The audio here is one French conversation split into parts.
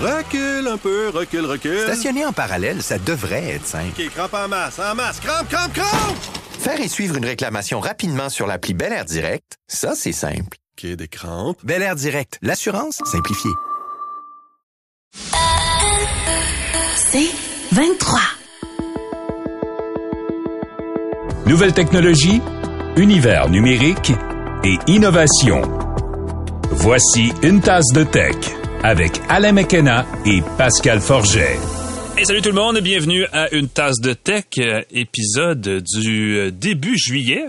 Recule un peu, recule, recule. Stationner en parallèle, ça devrait être simple. OK, crampe en masse, en masse, crampe, crampe, crampe! Faire et suivre une réclamation rapidement sur l'appli Bel Air Direct, ça, c'est simple. OK, des crampes. Bel Air Direct, l'assurance simplifiée. C'est 23. Nouvelle technologie, univers numérique et innovation. Voici une tasse de tech avec Alain McKenna et Pascal Forget. Hey, salut tout le monde, bienvenue à une tasse de tech, euh, épisode du euh, début juillet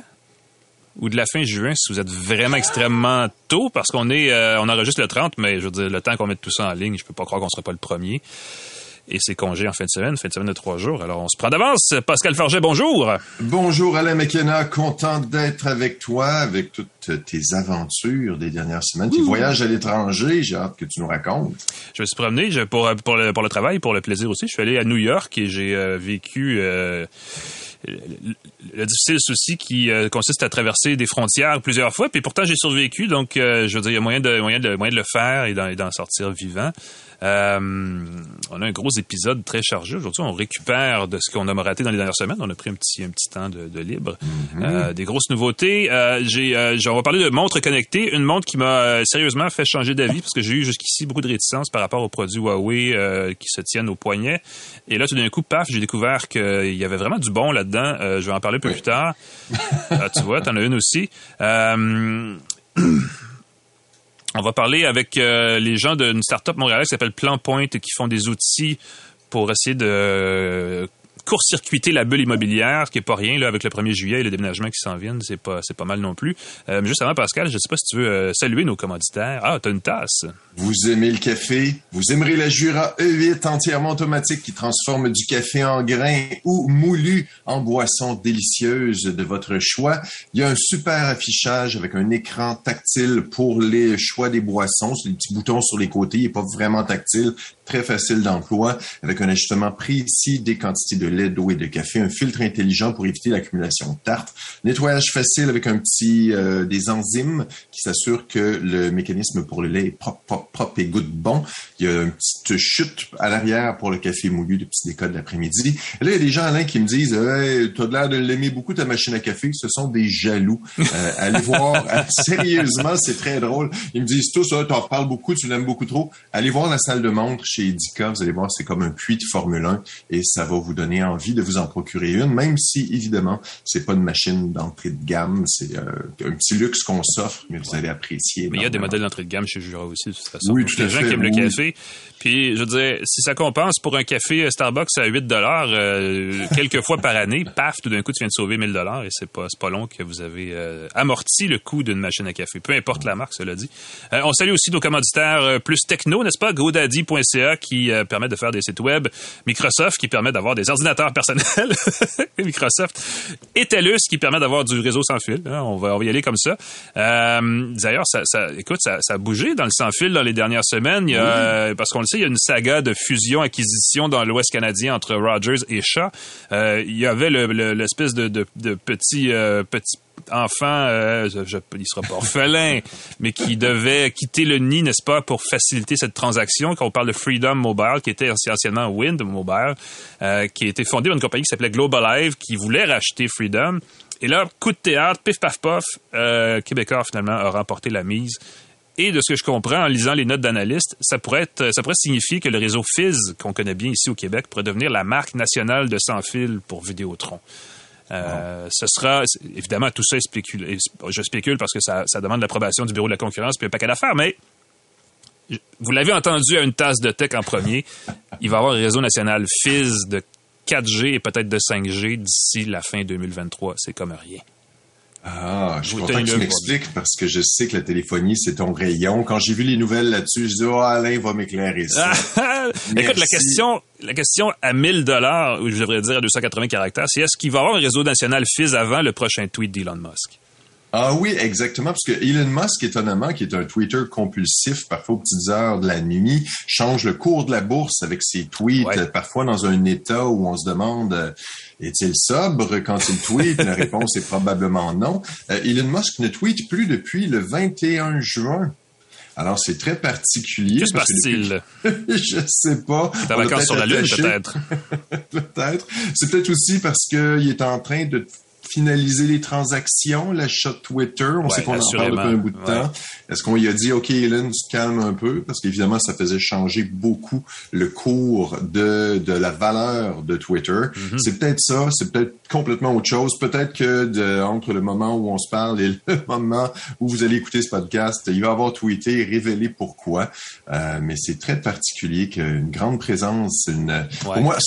ou de la fin juin si vous êtes vraiment extrêmement tôt parce qu'on est euh, on enregistre le 30 mais je veux dire le temps qu'on mette tout ça en ligne, je peux pas croire qu'on sera pas le premier. Et c'est congé en fin de semaine, fin de semaine de trois jours. Alors on se prend d'avance. Pascal Forget, bonjour. Bonjour Alain McKenna, content d'être avec toi, avec toutes tes aventures des dernières semaines, tes voyages à l'étranger, j'ai hâte que tu nous racontes. Je me suis promené je- pour, pour, le, pour le travail, pour le plaisir aussi. Je suis allé à New York et j'ai euh, vécu euh, le, le difficile souci qui euh, consiste à traverser des frontières plusieurs fois. Puis pourtant, j'ai survécu. Donc, euh, je veux dire, il y a moyen de, moyen de, moyen de le faire et d'en, sortir vivant. Euh, on a un gros épisode très chargé. Aujourd'hui, on récupère de ce qu'on a raté dans les dernières semaines. On a pris un petit, un petit temps de, de libre. Euh, des grosses nouveautés. J'ai, on va parler de montres connectées. Une montre qui m'a sérieusement fait changer d'avis parce que j'ai eu jusqu'ici beaucoup de réticence par rapport aux produits Huawei qui se tiennent au poignet. Et là, tout d'un coup, paf, j'ai découvert qu'il y avait vraiment du bon là-dedans. Je vais en parler un peu plus tard. Ah, tu vois, t'en as une aussi. Euh, on va parler avec euh, les gens d'une start-up montréalaise qui s'appelle Plan Point qui font des outils pour essayer de euh, court-circuiter la bulle immobilière, qui est pas rien là avec le 1er juillet et le déménagement qui s'en viennent, c'est pas c'est pas mal non plus. Euh, juste avant Pascal, je sais pas si tu veux euh, saluer nos commanditaires. Ah, t'as une tasse. Vous aimez le café? Vous aimerez la Jura E8 entièrement automatique qui transforme du café en grains ou moulu en boisson délicieuse de votre choix. Il y a un super affichage avec un écran tactile pour les choix des boissons. C'est des petits boutons sur les côtés. Il n'est pas vraiment tactile. Très facile d'emploi avec un ajustement précis des quantités de lait, d'eau et de café. Un filtre intelligent pour éviter l'accumulation de tartre. Nettoyage facile avec un petit euh, des enzymes qui s'assurent que le mécanisme pour le lait est propre, propre, propre et goûte bon. Il y a une petite chute à l'arrière pour le café moulu de petit décolle l'après-midi. Et là, il y a des gens, Alain, qui me disent hey, T'as l'air de l'aimer beaucoup, ta machine à café. Ce sont des jaloux. Euh, allez voir. Sérieusement, c'est très drôle. Ils me disent tous ah, T'en reparles beaucoup, tu l'aimes beaucoup trop. Allez voir la salle de montre chez Edica. Vous allez voir, c'est comme un puits de Formule 1 et ça va vous donner envie de vous en procurer une, même si, évidemment, c'est pas une machine d'entrée de gamme. C'est euh, un petit luxe qu'on s'offre, mais vous allez apprécier. Mais il y a des modèles d'entrée de gamme chez Jura aussi, de toute façon. Oui, tout à les gens fait, qui aiment le café. Puis, je veux dire, si ça compense pour un café euh, Starbucks à 8 dollars euh, quelques fois par année, paf, tout d'un coup, tu viens de sauver 1000 dollars et c'est pas, c'est pas long que vous avez euh, amorti le coût d'une machine à café. Peu importe la marque, cela dit. Euh, on salue aussi nos commanditaires euh, plus techno, n'est-ce pas? GoDaddy.ca qui euh, permet de faire des sites web. Microsoft qui permet d'avoir des ordinateurs personnels. Microsoft. Et TELUS qui permet d'avoir du réseau sans fil. hein. On, va, on va y aller comme ça. Euh, D'ailleurs, ça, ça, écoute, ça, ça a bougé dans le sans fil dans les dernières semaines. Il y a, euh, Parce qu'on le il y a une saga de fusion-acquisition dans l'Ouest canadien entre Rogers et Shaw. Euh, il y avait le- le- l'espèce de, petit, euh, petit enfant, euh, je, je, il sera pas orphelin, mais qui devait quitter le nid, n'est-ce pas, pour faciliter cette transaction. Quand on parle de Freedom Mobile, qui était anciennement Wind Mobile, euh, qui a été fondé par une compagnie qui s'appelait Globalive, qui voulait racheter Freedom. Et là, coup de théâtre, pif paf pof, euh, Québécois finalement a remporté la mise. Et de ce que je comprends en lisant les notes d'analystes, ça pourrait être, ça pourrait signifier que le réseau Fizz, qu'on connaît bien ici au Québec, pourrait devenir la marque nationale de sans fil pour Vidéotron. Euh, Ce sera, évidemment, tout ça est spéculé. Je spécule parce que ça, ça demande l'approbation du bureau de la concurrence puis un paquet d'affaires, mais vous l'avez entendu à une tasse de tech en premier, il va y avoir un réseau national Fizz de 4G et peut-être de 5G d'ici la fin 2023. C'est comme rien. Ah, je suis content que tu m'expliques parce que je sais que la téléphonie, c'est ton rayon. Quand j'ai vu les nouvelles là-dessus, je dis, oh, Alain va m'éclairer ça. Écoute, la question, la question à 1000 dollars, ou je devrais dire à 280 caractères, c'est est-ce qu'il va y avoir un réseau national Fizz avant le prochain tweet d'Elon Musk? Ah oui, exactement, parce que Elon Musk, étonnamment, qui est un Twitter compulsif, parfois aux petites heures de la nuit, change le cours de la bourse avec ses tweets, Ouais. parfois dans un état où on se demande euh, est-il sobre quand il tweet? La réponse est probablement non. Euh, Elon Musk ne tweet plus depuis le 21 juin. Alors, c'est très particulier. Que se passe-t-il? Je sais pas. Vacances sur la Lune, peut-être. peut-être. C'est peut-être aussi parce qu'il est en train de finaliser les transactions, l'achat de Twitter. On Ouais, sait qu'on en parle depuis un bout de Ouais. temps. Est-ce qu'on lui a dit, OK, Elon, tu te calmes un peu? Parce qu'évidemment, ça faisait changer beaucoup le cours de, de la valeur de Twitter. Mm-hmm. C'est peut-être ça, c'est peut-être complètement autre chose. Peut-être que de, entre le moment où on se parle et le moment où vous allez écouter ce podcast, il va avoir tweeté et révélé pourquoi. Euh, mais c'est très particulier qu'une grande présence, une, pour moi,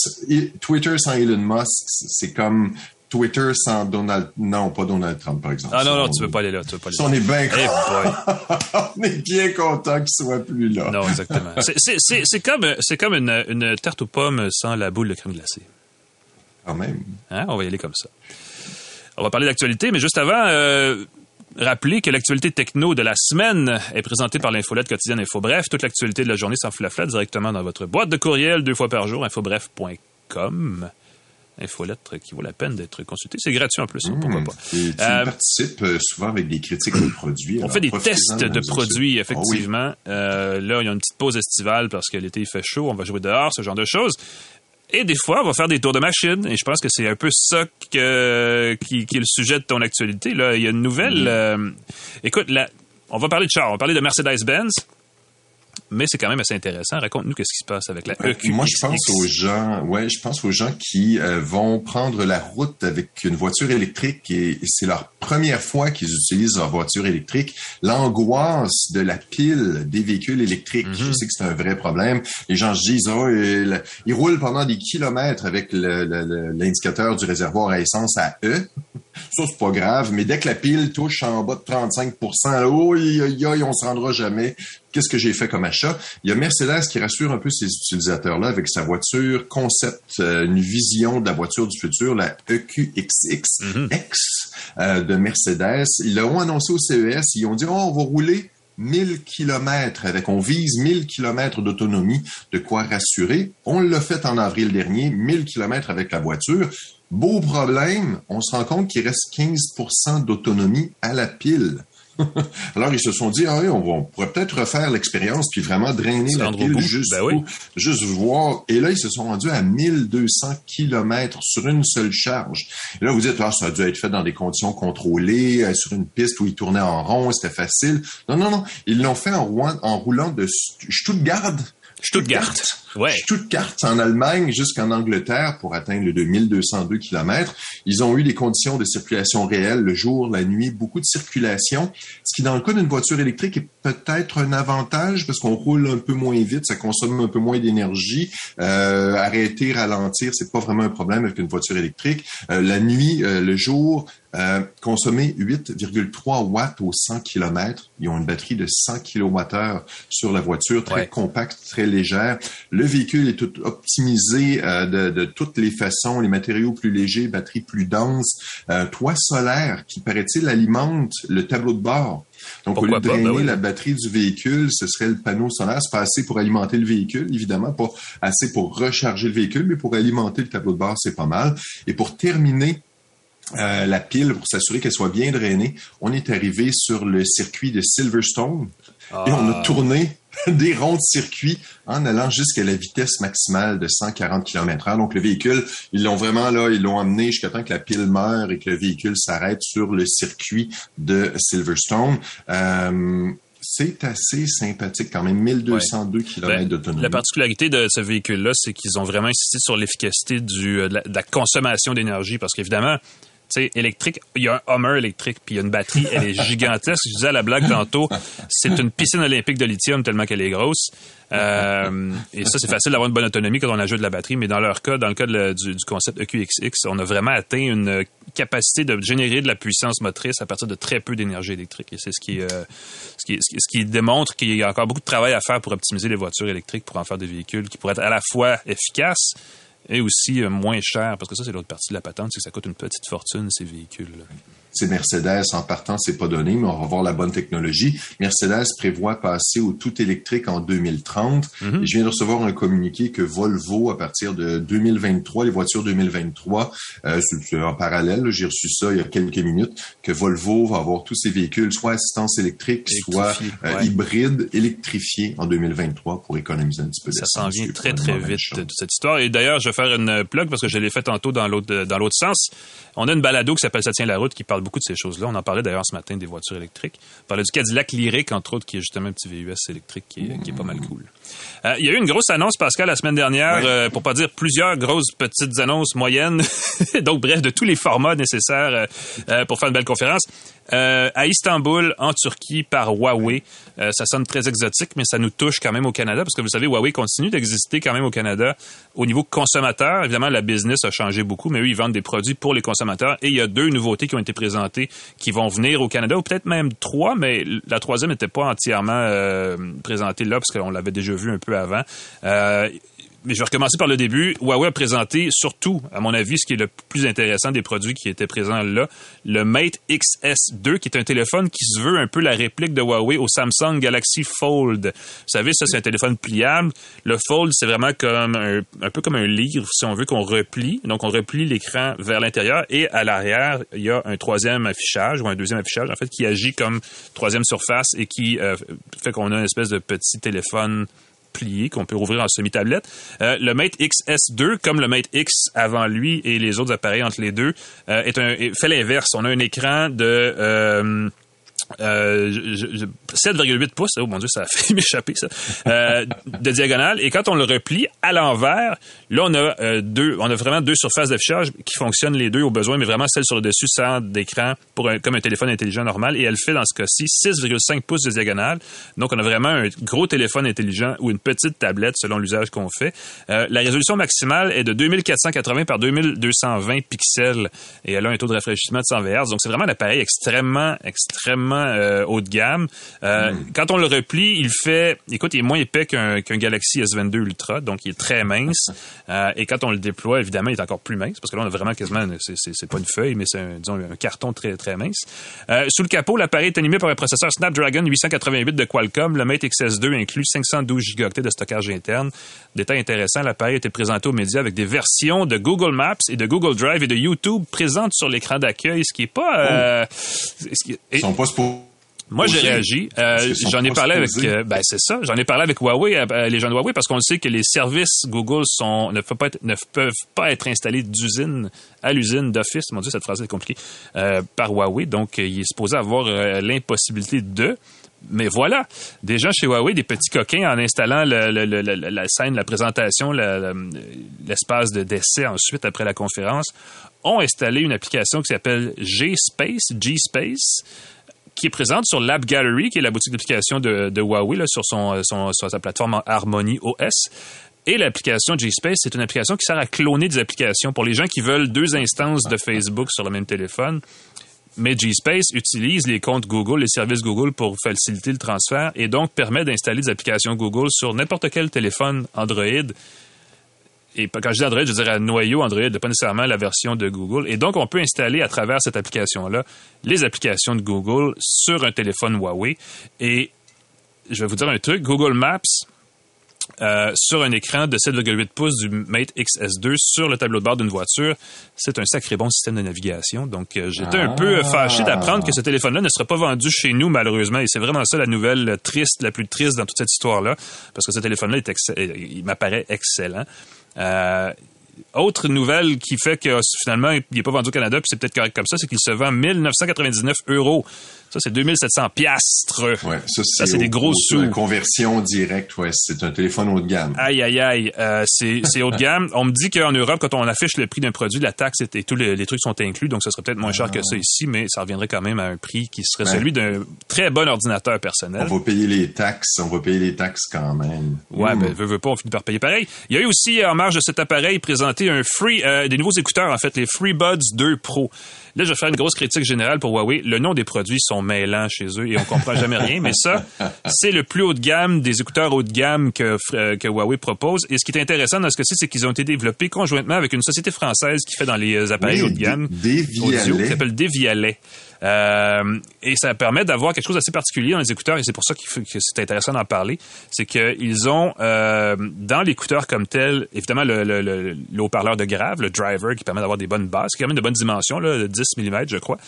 Twitter sans Elon Musk, c'est comme Twitter sans Donald, non, pas Donald Trump, par exemple. Ah non, non, on- tu veux pas aller là. Tu veux pas aller là. on est bien Eh boy. on est bien content qu'il soit plus là. Non, exactement. C'est- comme, comme une, une tarte aux pommes sans la boule de crème glacée. Quand même. Hein? On va y aller comme ça. On va parler d'actualité, mais juste avant, euh, rappeler que l'actualité techno de la semaine est présentée par l'infolette quotidienne InfoBref. Toute l'actualité de la journée flat directement dans votre boîte de courriel deux fois par jour, infobref.com. Infolettre qui vaut la peine d'être consultée. C'est gratuit en plus, hein, pourquoi Mmh. pas. Tu Euh, participes euh, souvent avec des critiques de produits. On alors fait des tests de produits, sociaux. effectivement. Euh, là, il y a une petite pause estivale parce que l'été, il fait chaud, on va jouer dehors, ce genre de choses. Et des fois, on va faire des tours de machine. Et je pense que c'est un peu ça que, qui, qui est le sujet de ton actualité. Là, il y a une nouvelle. euh, écoute, on va parler de char, on va parler de Mercedes-Benz. Mais c'est quand même assez intéressant. Raconte-nous qu'est-ce qui se passe avec la E Euh, EQXX. Moi, je pense aux gens, ouais, je pense aux gens qui euh, vont prendre la route avec une voiture électrique et, et c'est leur première fois qu'ils utilisent leur voiture électrique. L'angoisse de la pile des véhicules électriques, Mhm. je sais que c'est un vrai problème. Les gens se disent, oh, il- ils roulent pendant des kilomètres avec l'indicateur du réservoir à essence à E. Ça, c'est pas grave, mais dès que la pile touche en bas de 35 là, oh, on se rendra jamais. Qu'est-ce que j'ai fait comme achat? Il y a Mercedes qui rassure un peu ses utilisateurs-là avec sa voiture concept, euh, une vision de la voiture du futur, la EQXX X euh, de Mercedes. Ils l'ont annoncé au CES. Ils ont dit, oh, on va rouler 1000 kilomètres avec, on vise 1000 kilomètres d'autonomie, de quoi rassurer. On l'a fait en avril dernier, 1000 kilomètres avec la voiture. Beau problème, on se rend compte qu'il reste 15% d'autonomie à la pile. Alors, ils se sont dit, ah oui, on, va, on pourrait peut-être refaire l'expérience puis vraiment drainer la pile juste, Ben oui. pour- juste voir. Et là, ils se sont rendus à 1200 kilomètres sur une seule charge. Et là, vous dites, ah, ça a dû être fait dans des conditions contrôlées, euh, sur une piste où ils tournaient en rond, c'était facile. Non, non, non. Ils l'ont fait en, roulant- en roulant de St- Stuttgart. Stuttgart. Ouais. Stuttgart en Allemagne jusqu'en Angleterre pour atteindre le 2202 km. Ils ont eu des conditions de circulation réelles le jour, la nuit, beaucoup de circulation, ce qui dans le cas d'une voiture électrique est peut-être un avantage parce qu'on roule un peu moins vite, ça consomme un peu moins d'énergie. Euh, arrêter, ralentir, c'est pas vraiment un problème avec une voiture électrique. Euh, la nuit, euh, le jour, euh, consommer 8,3 watts au 100 km. Ils ont une batterie de 100 kWh sur la voiture, très Ouais. compacte, très légère. Le véhicule est tout optimisé euh, de, de toutes les façons, les matériaux plus légers, batterie plus dense, euh, toit solaire qui, paraît-il, alimente le tableau de bord. Donc, Pourquoi au lieu de pas? Ben drainer oui. la batterie du véhicule, ce serait le panneau solaire. C'est pas assez pour alimenter le véhicule, évidemment, pas assez pour recharger le véhicule, mais pour alimenter le tableau de bord, c'est pas mal. Et pour terminer euh, la pile, pour s'assurer qu'elle soit bien drainée, on est arrivé sur le circuit de Silverstone et on Ah. a tourné des ronds de circuit en allant jusqu'à la vitesse maximale de 140 km h Donc, le véhicule, ils l'ont vraiment là, ils l'ont amené jusqu'à temps que la pile meure et que le véhicule s'arrête sur le circuit de Silverstone. Euh, c'est assez sympathique quand même, 1202 km Ben, d'autonomie. La particularité de ce véhicule-là, c'est qu'ils ont vraiment insisté sur l'efficacité du, euh, de, la, de la consommation d'énergie parce qu'évidemment, sais, électrique, il y a un Hummer électrique, puis il y a une batterie, elle est gigantesque. Je disais à la blague tantôt, c'est une piscine olympique de lithium tellement qu'elle est grosse. Euh, et ça, c'est facile d'avoir une bonne autonomie quand on ajoute de la batterie, mais dans leur cas, dans le cas de du, du concept EQXX, on a vraiment atteint une capacité de générer de la puissance motrice à partir de très peu d'énergie électrique. Et c'est ce qui, euh, ce qui, ce qui- ce qui démontre qu'il y a encore beaucoup de travail à faire pour optimiser les voitures électriques, pour en faire des véhicules qui pourraient être à la fois efficaces et aussi euh, moins chers, parce que ça, c'est l'autre partie de la patente, c'est que ça coûte une petite fortune, ces véhicules. C'est Mercedes en partant, c'est pas donné, mais on va voir la bonne technologie. Mercedes prévoit passer au tout électrique en 2030. Mhm. Et je viens de recevoir un communiqué que Volvo, à partir de 2023, les voitures 2023, euh, en parallèle, j'ai reçu ça il y a quelques minutes, que Volvo va avoir tous ses véhicules soit assistance électrique, soit euh, ouais. hybride, électrifiés en 2023 pour économiser un petit peu Ça s'en vient très très vite cette histoire. Et d'ailleurs, je vais faire une plug parce que je l'ai fait tantôt dans l'autre dans l'autre sens. On a une balado qui s'appelle Ça tient la route qui parle beaucoup de ces choses-là. On en parlait d'ailleurs ce matin des voitures électriques. On parlait du Cadillac Lyric entre autres qui est justement un petit VUS électrique qui est, qui est pas mal cool. Euh, il y a eu une grosse annonce Pascal la semaine dernière Ouais. euh, pour pas dire plusieurs grosses petites annonces moyennes. Donc bref, de tous les formats nécessaires euh, euh, pour faire une belle conférence. Euh, à Istanbul, en Turquie, par Huawei. Euh, ça sonne très exotique, mais ça nous touche quand même au Canada, parce que vous savez, Huawei continue d'exister quand même au Canada au niveau consommateur. Évidemment, la business a changé beaucoup, mais eux, ils vendent des produits pour les consommateurs. Et il y a deux nouveautés qui ont été présentées qui vont venir au Canada, ou peut-être même trois, mais la troisième n'était pas entièrement euh, présentée là, parce qu'on l'avait déjà vu un peu avant. Mais je vais recommencer par le début. Huawei a présenté surtout, à mon avis, ce qui est le plus intéressant des produits qui étaient présents là, le Mate XS2, qui est un téléphone qui se veut un peu la réplique de Huawei au Samsung Galaxy Fold. Vous savez, ça, c'est un téléphone pliable. Le Fold, c'est vraiment comme un, un peu comme un livre, si on veut, qu'on replie. Donc, on replie l'écran vers l'intérieur et à l'arrière, il y a un troisième affichage ou un deuxième affichage, en fait, qui agit comme troisième surface et qui euh, fait qu'on a une espèce de petit téléphone plié qu'on peut rouvrir en semi-tablette. Euh, le Mate XS2, comme le Mate X avant lui et les autres appareils entre les deux, euh, est un, fait l'inverse. On a un écran de... euh, euh, je- je- 7,8 pouces, oh mon dieu, ça a fait m'échapper ça, euh, de diagonale. Et quand on le replie à l'envers, là on a euh, deux, on a vraiment deux surfaces d'affichage qui fonctionnent les deux au besoin, mais vraiment celle sur le dessus sert d'écran pour comme un téléphone intelligent normal. Et elle fait dans ce cas-ci 6,5 pouces de diagonale. Donc on a vraiment un gros téléphone intelligent ou une petite tablette selon l'usage qu'on fait. Euh, la résolution maximale est de 2480 par 2220 pixels et elle a un taux de rafraîchissement de 100 Hz. Donc c'est vraiment un appareil extrêmement, extrêmement euh, haut de gamme. Euh, Quand on le replie, il fait, écoute, il est moins épais qu'un Galaxy S22 Ultra, donc il est très mince. Euh, et quand on le déploie, évidemment, il est encore plus mince parce que là, on a vraiment quasiment, c'est- pas une feuille, mais c'est un, disons un carton très très mince. Sous le capot, l'appareil est animé par un processeur Snapdragon 888 de Qualcomm. Le Mate XS2 inclut 512 Go de stockage interne. Détail intéressant, l'appareil a été présenté aux médias avec des versions de Google Maps et de Google Drive et de YouTube présentes sur l'écran d'accueil, ce qui est pas. euh, ce qui- et- Ils sont pas moi, j'ai réagi. Euh, J'en ai parlé avec. euh, ben, c'est ça. J'en ai parlé avec Huawei, euh, les gens de Huawei, parce qu'on sait que les services Google sont ne peuvent pas être, ne peuvent pas être installés d'usine à l'usine d'office. Mon Dieu, cette phrase est compliquée. par Huawei. Donc, il est supposé avoir l'impossibilité de. Mais voilà, des gens chez Huawei, des petits coquins, en installant le- le- le- le- la scène, la présentation, l'espace de décès ensuite après la conférence, ont installé une application qui s'appelle G-Space, G-Space, qui est présente sur l'App Gallery, qui est la boutique d'application de, Huawei, sur, son- sur sa plateforme Harmony OS. Et l'application G-Space, c'est une application qui sert à cloner des applications pour les gens qui veulent deux instances de Facebook sur le même téléphone. Mais G-Space utilise les comptes Google, les services Google pour faciliter le transfert et donc permet d'installer des applications Google sur n'importe quel téléphone Android. Et quand je dis Android, je dirais noyau Android, pas nécessairement la version de Google. Et donc, on peut installer à travers cette application-là les applications de Google sur un téléphone Huawei. Et je vais vous dire un truc, Google Maps, euh, sur un écran de 7,8 pouces du Mate XS2 sur le tableau de bord d'une voiture, c'est un sacré bon système de navigation. Donc, euh, j'étais un peu fâché d'apprendre que ce téléphone-là ne sera pas vendu chez nous, malheureusement. Et c'est vraiment ça la nouvelle triste, la plus triste dans toute cette histoire-là, parce que ce téléphone-là, exce- il m'apparaît excellent. Euh, autre nouvelle qui fait que finalement, il n'est pas vendu au Canada, puis c'est peut-être correct comme ça, c'est qu'il se vend 1999 euros. Ça, c'est 2700 piastres. Ouais, ça, Ça, c'est au- des gros au- sous. Conversion directe, ouais, c'est un téléphone haut de gamme. Aïe, aïe, aïe. Euh, c'est c'est haut de gamme. On me dit qu'en Europe, quand on affiche le prix d'un produit, la taxe et, et tous les, les trucs sont inclus, donc ça serait peut-être moins cher que ça ici, mais ça reviendrait quand même à un prix qui serait Ouais. celui d'un très bon ordinateur personnel. On va payer les taxes, on va payer les taxes quand même. Ouais, Mm. ben, veut, veut pas, on finit par payer pareil. Il y a eu aussi, en marge de cet appareil, présenté un free, euh, des nouveaux écouteurs, en fait, les FreeBuds 2 Pro. Là, je vais faire une grosse critique générale pour Huawei. Le nom des produits sont mêlants chez eux et on comprend jamais rien. Mais ça, c'est le plus haut de gamme des écouteurs haut de gamme que, euh, que Huawei propose. Et ce qui est intéressant dans ce cas-ci, c'est qu'ils ont été développés conjointement avec une société française qui fait dans les appareils Oui, haut de gamme Des- audio, qui s'appelle Devialet. Euh, et ça permet d'avoir quelque chose d'assez particulier dans les écouteurs et c'est pour ça faut- que c'est intéressant d'en parler. C'est qu'ils ont euh, dans l'écouteur comme tel, évidemment le, le, le, le haut-parleur de grave, le driver qui permet d'avoir des bonnes basses, qui a même de bonnes dimensions, là, de 10 mm je crois.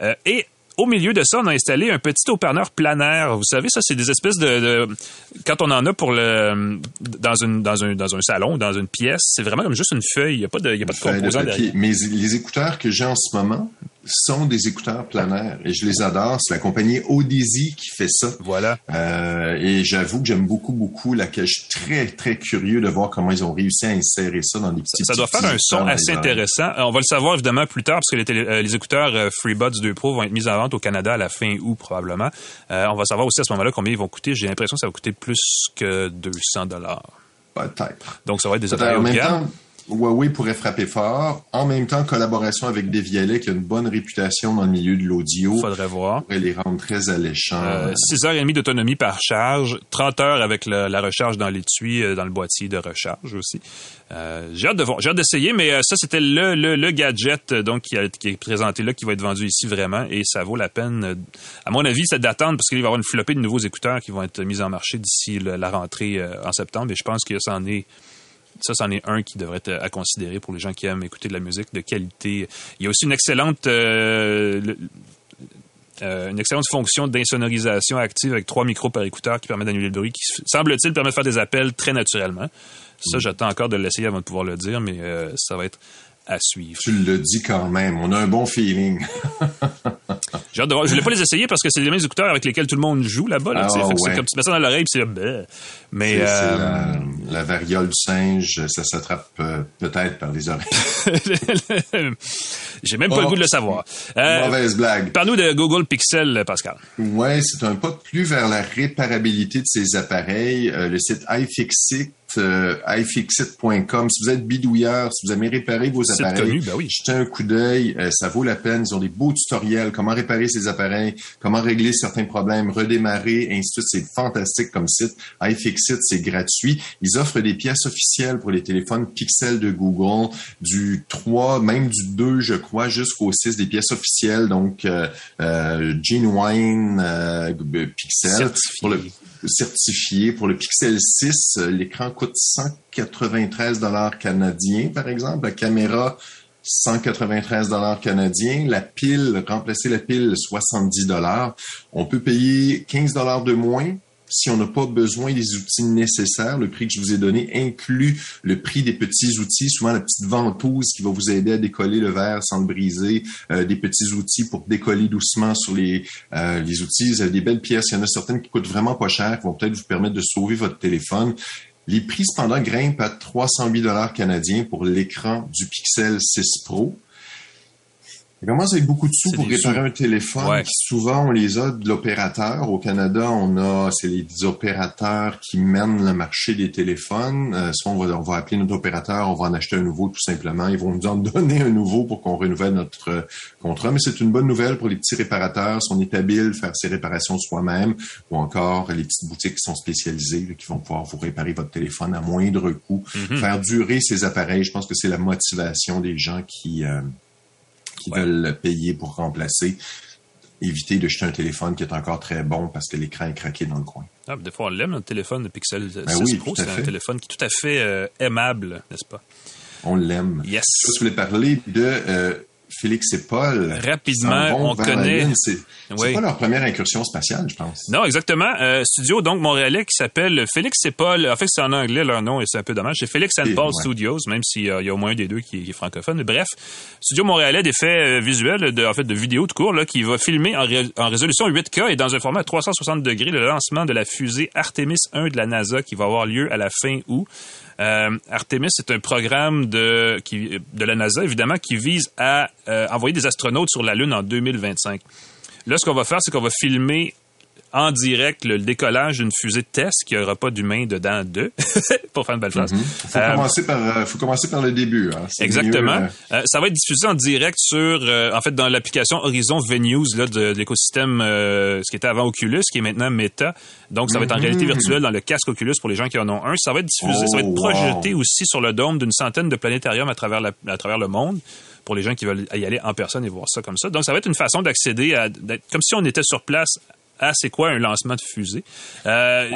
Euh, et au milieu de ça, on a installé un petit haut-parleur planaire. Vous savez, ça, c'est des espèces de, de- Quand on en a pour le... Dans, une, dans, un, dans un salon, dans une pièce, c'est vraiment comme juste une feuille. Il n'y a pas de, il y a pas de composant derrière. Mais les écouteurs que j'ai en ce moment sont des écouteurs planaires et je les adore. C'est la compagnie Odyssey qui fait ça. Voilà. Euh, et j'avoue que j'aime beaucoup, beaucoup la Je suis très, très curieux de voir comment ils ont réussi à insérer ça dans des petits Ça doit petits faire un son assez intéressant. Euh, On va le savoir évidemment plus tard parce que les, télé- euh, les écouteurs FreeBuds 2 Pro vont être mis en vente au Canada à la fin août probablement. Euh, on va savoir aussi à ce moment-là combien ils vont coûter. J'ai l'impression que ça va coûter plus que 200 dollars. Peut-être. Donc ça va être des appareils haut de même gamme. temps, Huawei pourrait frapper fort. En même temps, collaboration avec Devialet, qui a une bonne réputation dans le milieu de l'audio, Faudrait voir. pourrait les rendre très alléchants. Euh, 6 heures et demie d'autonomie par charge, 30 heures avec la recharge dans l'étui, euh, dans le boîtier de recharge aussi. Euh, j'ai hâte de voir, j'ai hâte d'essayer, mais euh, ça c'était le, le, le gadget euh, donc qui, a- qui est présenté là, qui va être vendu ici vraiment, et ça vaut la peine. euh, à mon avis, c'est d'attendre parce qu'il va y avoir une flopée de nouveaux écouteurs qui vont être mis en marché d'ici la rentrée euh, en septembre, et je pense que ça en est ça, c'en est un qui devrait être à considérer pour les gens qui aiment écouter de la musique de qualité. Il y a aussi une excellente euh, le- euh, une excellente fonction d'insonorisation active avec trois micros par écouteur qui permet d'annuler le bruit, qui semble-t-il permet de faire des appels très naturellement. Ça, j'attends encore de l'essayer avant de pouvoir le dire, mais euh, ça va être à suivre. Tu le dis quand même. On a un bon feeling. J'ai hâte de voir. Je voulais pas les essayer parce que c'est les mêmes écouteurs avec lesquels tout le monde joue là-bas. Là, que ouais. C'est comme tu mets ça dans l'oreille c'est. Mais euh, la, la variole du singe, ça s'attrape euh, peut-être par les oreilles. j'ai même pas Oh. le goût de le savoir. Euh, Mauvaise blague. Parle-nous de Google Pixel, Pascal. Ouais, c'est un pas de plus vers la réparabilité de ces appareils. Euh, le site iFixit, euh, iFixit.com. Si vous êtes bidouilleur, si vous aimez réparer vos appareils, connu, ben oui. jetez un coup d'œil. euh, ça vaut la peine. Ils ont des beaux tutoriels. Comment réparer ces appareils, comment régler certains problèmes, redémarrer, ainsi de suite. C'est fantastique comme site. iFixit, c'est gratuit. Ils offrent des pièces officielles pour les téléphones Pixel de Google, du 3, même du 2, je crois, jusqu'au 6, des pièces officielles. Donc, euh, euh, Genuine euh, Pixel. Certifié. Pour le, certifié. Pour le Pixel 6, euh, l'écran coûte 193 dollars canadiens, par exemple. La caméra, 193 dollars canadiens. La pile, remplacer la pile, 70 dollars. On peut payer 15 dollars de moins si on n'a pas besoin des outils nécessaires. Le prix que je vous ai donné inclut le prix des petits outils, souvent la petite ventouse qui va vous aider à décoller le verre sans le briser, euh, des petits outils pour décoller doucement sur les, euh, les outils. Des belles pièces. Il y en a certaines qui coûtent vraiment pas cher, qui vont peut-être vous permettre de sauver votre téléphone. Les prix, cependant, grimpent à 308 dollars canadiens pour l'écran du Pixel 6 Pro. Ça commence avec beaucoup de sous pour réparer sous. un téléphone. Ouais. qui souvent, on les a de l'opérateur. Au Canada, on a, c'est les opérateurs qui mènent le marché des téléphones. Euh, soit on va, on va appeler notre opérateur, on va en acheter un nouveau tout simplement. Ils vont nous en donner un nouveau pour qu'on renouvelle notre euh, contrat. Mais c'est une bonne nouvelle pour les petits réparateurs. Si on est habile, faire ses réparations soi-même ou encore les petites boutiques qui sont spécialisées, là, qui vont pouvoir vous réparer votre téléphone à moindre coût. Faire durer ces appareils, je pense que c'est la motivation des gens qui, euh, qui Ouais. veulent payer pour remplacer. Éviter de jeter un téléphone qui est encore très bon parce que l'écran est craqué dans le coin. Ah, des fois, on l'aime, notre téléphone, le Pixel 6 Ben oui, Pro. C'est un téléphone qui est tout à fait euh, aimable, n'est-ce pas? On l'aime. Yes. Je voulais parler de euh, Félix et Paul. Rapidement, on connaît-. C'est Oui. pas leur première incursion spatiale, je pense. Non, exactement. Euh, studio, donc, montréalais qui s'appelle Félix et Paul. En fait, c'est en anglais leur nom et c'est un peu dommage. C'est Félix and Et, Paul ouais. Studios, même s'il y a- il y a au moins un des deux qui, qui est francophone. Mais bref, studio montréalais d'effets euh, visuels, de, en fait, de vidéos de cours, là, qui va filmer en, ré- en résolution 8K et dans un format 360 degrés le lancement de la fusée Artemis 1 de la NASA qui va avoir lieu à la fin août. Euh, Artemis, c'est un programme de, qui, de la NASA, évidemment, qui vise à euh, envoyer des astronautes sur la Lune en 2025. Là, ce qu'on va faire, c'est qu'on va filmer en direct le décollage d'une fusée de test qui aura pas d'humain dedans d'eux pour faire une belle phrase. Faut, Euh, commencer par, euh, faut commencer par le début. hein. Exactement. mieux, euh, Euh, ça va être diffusé en direct sur, en fait, dans l'application Horizon Venues là, de, de l'écosystème, ce qui était avant Oculus, qui est maintenant Meta. Donc, ça va être en réalité virtuelle dans le casque Oculus pour les gens qui en ont un. Ça va être diffusé, ça va être Oh, projeté wow. aussi sur le dôme d'une centaine de planétariums à travers, la- à travers le monde pour les gens qui veulent y aller en personne et voir ça comme ça. Donc, ça va être une façon d'accéder à, comme si on était sur place à c'est quoi un lancement de fusée. Euh,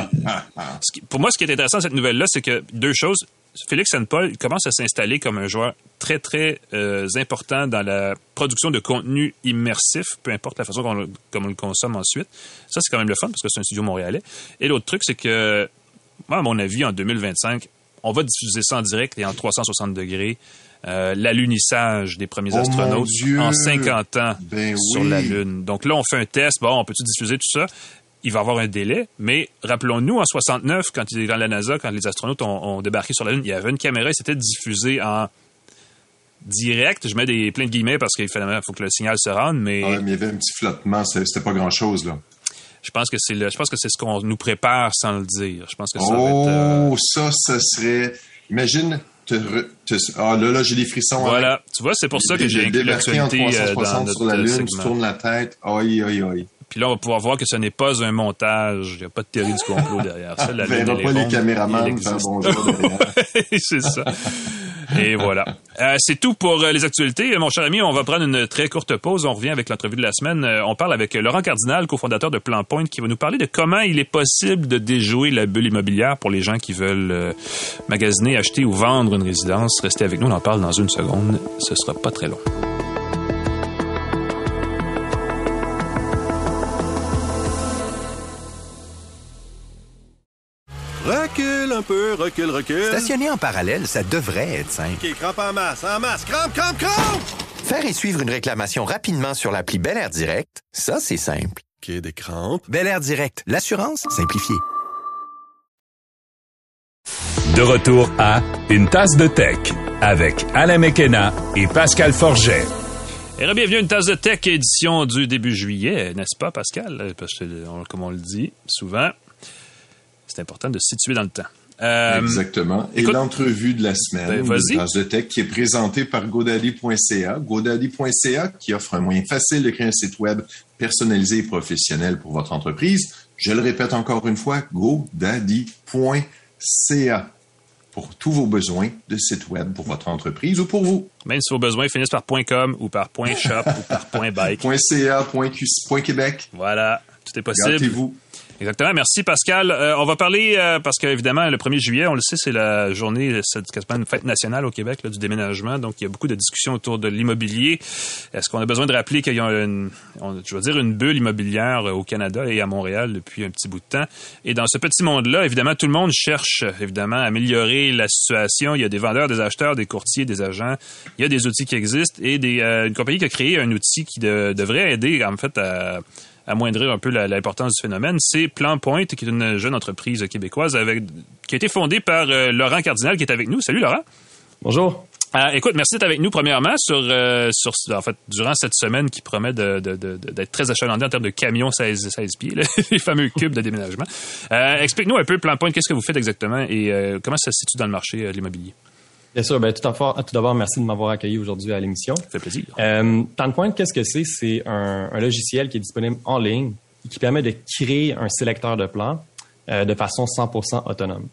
pour moi, ce qui est intéressant de cette nouvelle-là, c'est que deux choses. Félix Paul commence à s'installer comme un joueur très, très euh, important dans la production de contenu immersif, peu importe la façon qu'on on le consomme ensuite. Ça, c'est quand même le fun parce que c'est un studio montréalais. Et l'autre truc, c'est que, moi, à mon avis, en 2025, on va diffuser ça en direct et en 360 degrés. Euh, L'alunissage des premiers Oh, astronautes en 50 ans Ben sur oui. la Lune. Donc là, on fait un test. Bon, on peut-tu diffuser tout ça? Il va y avoir un délai, mais rappelons-nous, en 69, quand, il- quand la NASA, quand les astronautes ont, ont débarqué sur la Lune, il y avait une caméra et c'était diffusé en direct. Je mets des plein de guillemets parce qu'il faut que le signal se rende, mais ah mais il y avait un petit flottement, c'était pas grand-chose, là. Je pense que c'est le- je pense que c'est ce qu'on nous prépare sans le dire. Je pense que ça va être. euh, Oh, ça, ça serait... Imagine, te, re- te- ah là, là, j'ai des frissons. hein. Voilà, tu vois, c'est pour ça que j'ai inclus l'actualité euh, dans 360 notre sur la Lune, segment. tu tournes la tête, aïe, aïe, aïe. Puis là, on va pouvoir voir que ce n'est pas un montage. Il n'y a pas de théorie du complot derrière ça. La On Lune, elle est pas les ronde, caméramans elle faire bonjour derrière. c'est ça. Et voilà. Euh, c'est tout pour euh, les actualités. Mon cher ami, on va prendre une très courte pause. On revient avec l'entrevue de la semaine. Euh, on parle avec Laurent Cardinal, cofondateur de Plan Point, qui va nous parler de comment il est possible de déjouer la bulle immobilière pour les gens qui veulent magasiner, acheter ou vendre une résidence. Restez avec nous, on en parle dans une seconde. Ce sera pas très long. Recule un peu, recule, recule. Stationner en parallèle, ça devrait être simple. OK, crampe en masse, en masse. Crampe, crampe, crampe! Faire et suivre une réclamation rapidement sur l'appli Bel Air Direct, ça, c'est simple. OK, des crampes. Bel Air Direct, l'assurance simplifiée. De retour à Une tasse de tech avec Alain Mekena et Pascal Forget. Et bienvenue à une tasse de tech édition du début juillet, n'est-ce pas, Pascal? Parce que, on- comme on le dit souvent, c'est important de se situer dans le temps. Euh, Exactement. Et écoute- l'entrevue de la semaine, Ben, de vas-y. Tasse de Tech, qui est présentée par GoDaddy.ca. GoDaddy.ca qui offre un moyen facile de créer un site web personnalisé et professionnel pour votre entreprise. Je le répète encore une fois, GoDaddy.ca pour tous vos besoins de site web pour votre entreprise ou pour vous. Même si vos besoins finissent par .com ou par .shop ou par .bike. .ca, .qc, .québec. Voilà, tout est possible. Gâtez-vous. Exactement. Merci, Pascal. Euh, on va parler, euh, parce qu'évidemment, le 1er juillet, on le sait, c'est la journée, c'est quasiment une fête nationale au Québec là, du déménagement. Donc, il y a beaucoup de discussions autour de l'immobilier. Est-ce qu'on a besoin de rappeler qu'il y a une, on- je veux dire, une bulle immobilière euh, au Canada et à Montréal depuis un petit bout de temps? Et dans ce petit monde-là, évidemment, tout le monde cherche, évidemment, à améliorer la situation. Il y a des vendeurs, des acheteurs, des courtiers, des agents. Il y a des outils qui existent et des, euh, une compagnie qui a créé un outil qui de- devrait aider, en fait, à amoindrir un peu l'importance du phénomène, c'est Plan Point, qui est une jeune entreprise québécoise avec, qui a été fondée par euh, Laurent Cardinal, qui est avec nous. Salut Laurent. Bonjour. Euh, écoute, merci d'être avec nous premièrement sur, euh, sur en fait durant cette semaine qui promet d'être très achalandée en termes de camions 16, 16 pieds, là, les fameux cubes de déménagement. Euh, Explique-nous un peu Plan Point, qu'est-ce que vous faites exactement et comment ça se situe dans le marché de l'immobilier? Bien sûr, ben, tout d'abord, tout d'abord, merci de m'avoir accueilli aujourd'hui à l'émission. Ça fait plaisir. Euh, qu'est-ce que c'est? C'est un, un logiciel qui est disponible en ligne et qui permet de créer un sélecteur de plans euh, de façon 100% autonome.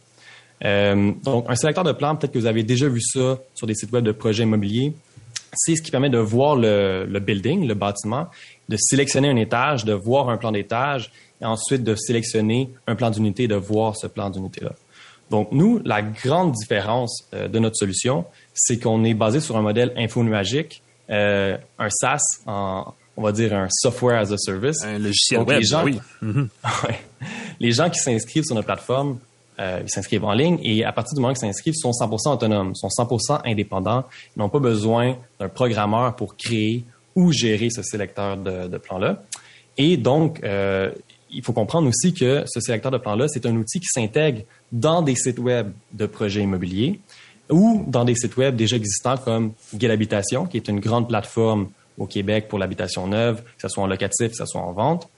Euh, donc, un sélecteur de plans, peut-être que vous avez déjà vu ça sur des sites web de projets immobiliers. C'est ce qui permet de voir le, le building, le bâtiment, de sélectionner un étage, de voir un plan d'étage et ensuite de sélectionner un plan d'unité, de voir ce plan d'unité-là. Donc, nous, la grande différence euh, de notre solution, c'est qu'on est basé sur un modèle infonuagique, euh, un SaaS, en, on va dire un software as a service. Un logiciel Donc, web, les gens, oui. Les gens qui s'inscrivent sur notre plateforme, euh, ils s'inscrivent en ligne et à partir du moment qu'ils s'inscrivent, ils sont 100% autonomes, sont 100% indépendants. Ils n'ont pas besoin d'un programmeur pour créer ou gérer ce sélecteur de, de plans-là. Et donc, euh, il faut comprendre aussi que ce sélecteur de plans-là, c'est un outil qui s'intègre dans des sites web de projets immobiliers ou dans des sites web déjà existants comme Guide Habitation, qui est une grande plateforme au Québec pour l'habitation neuve, que ce soit en locatif, que ce soit en vente,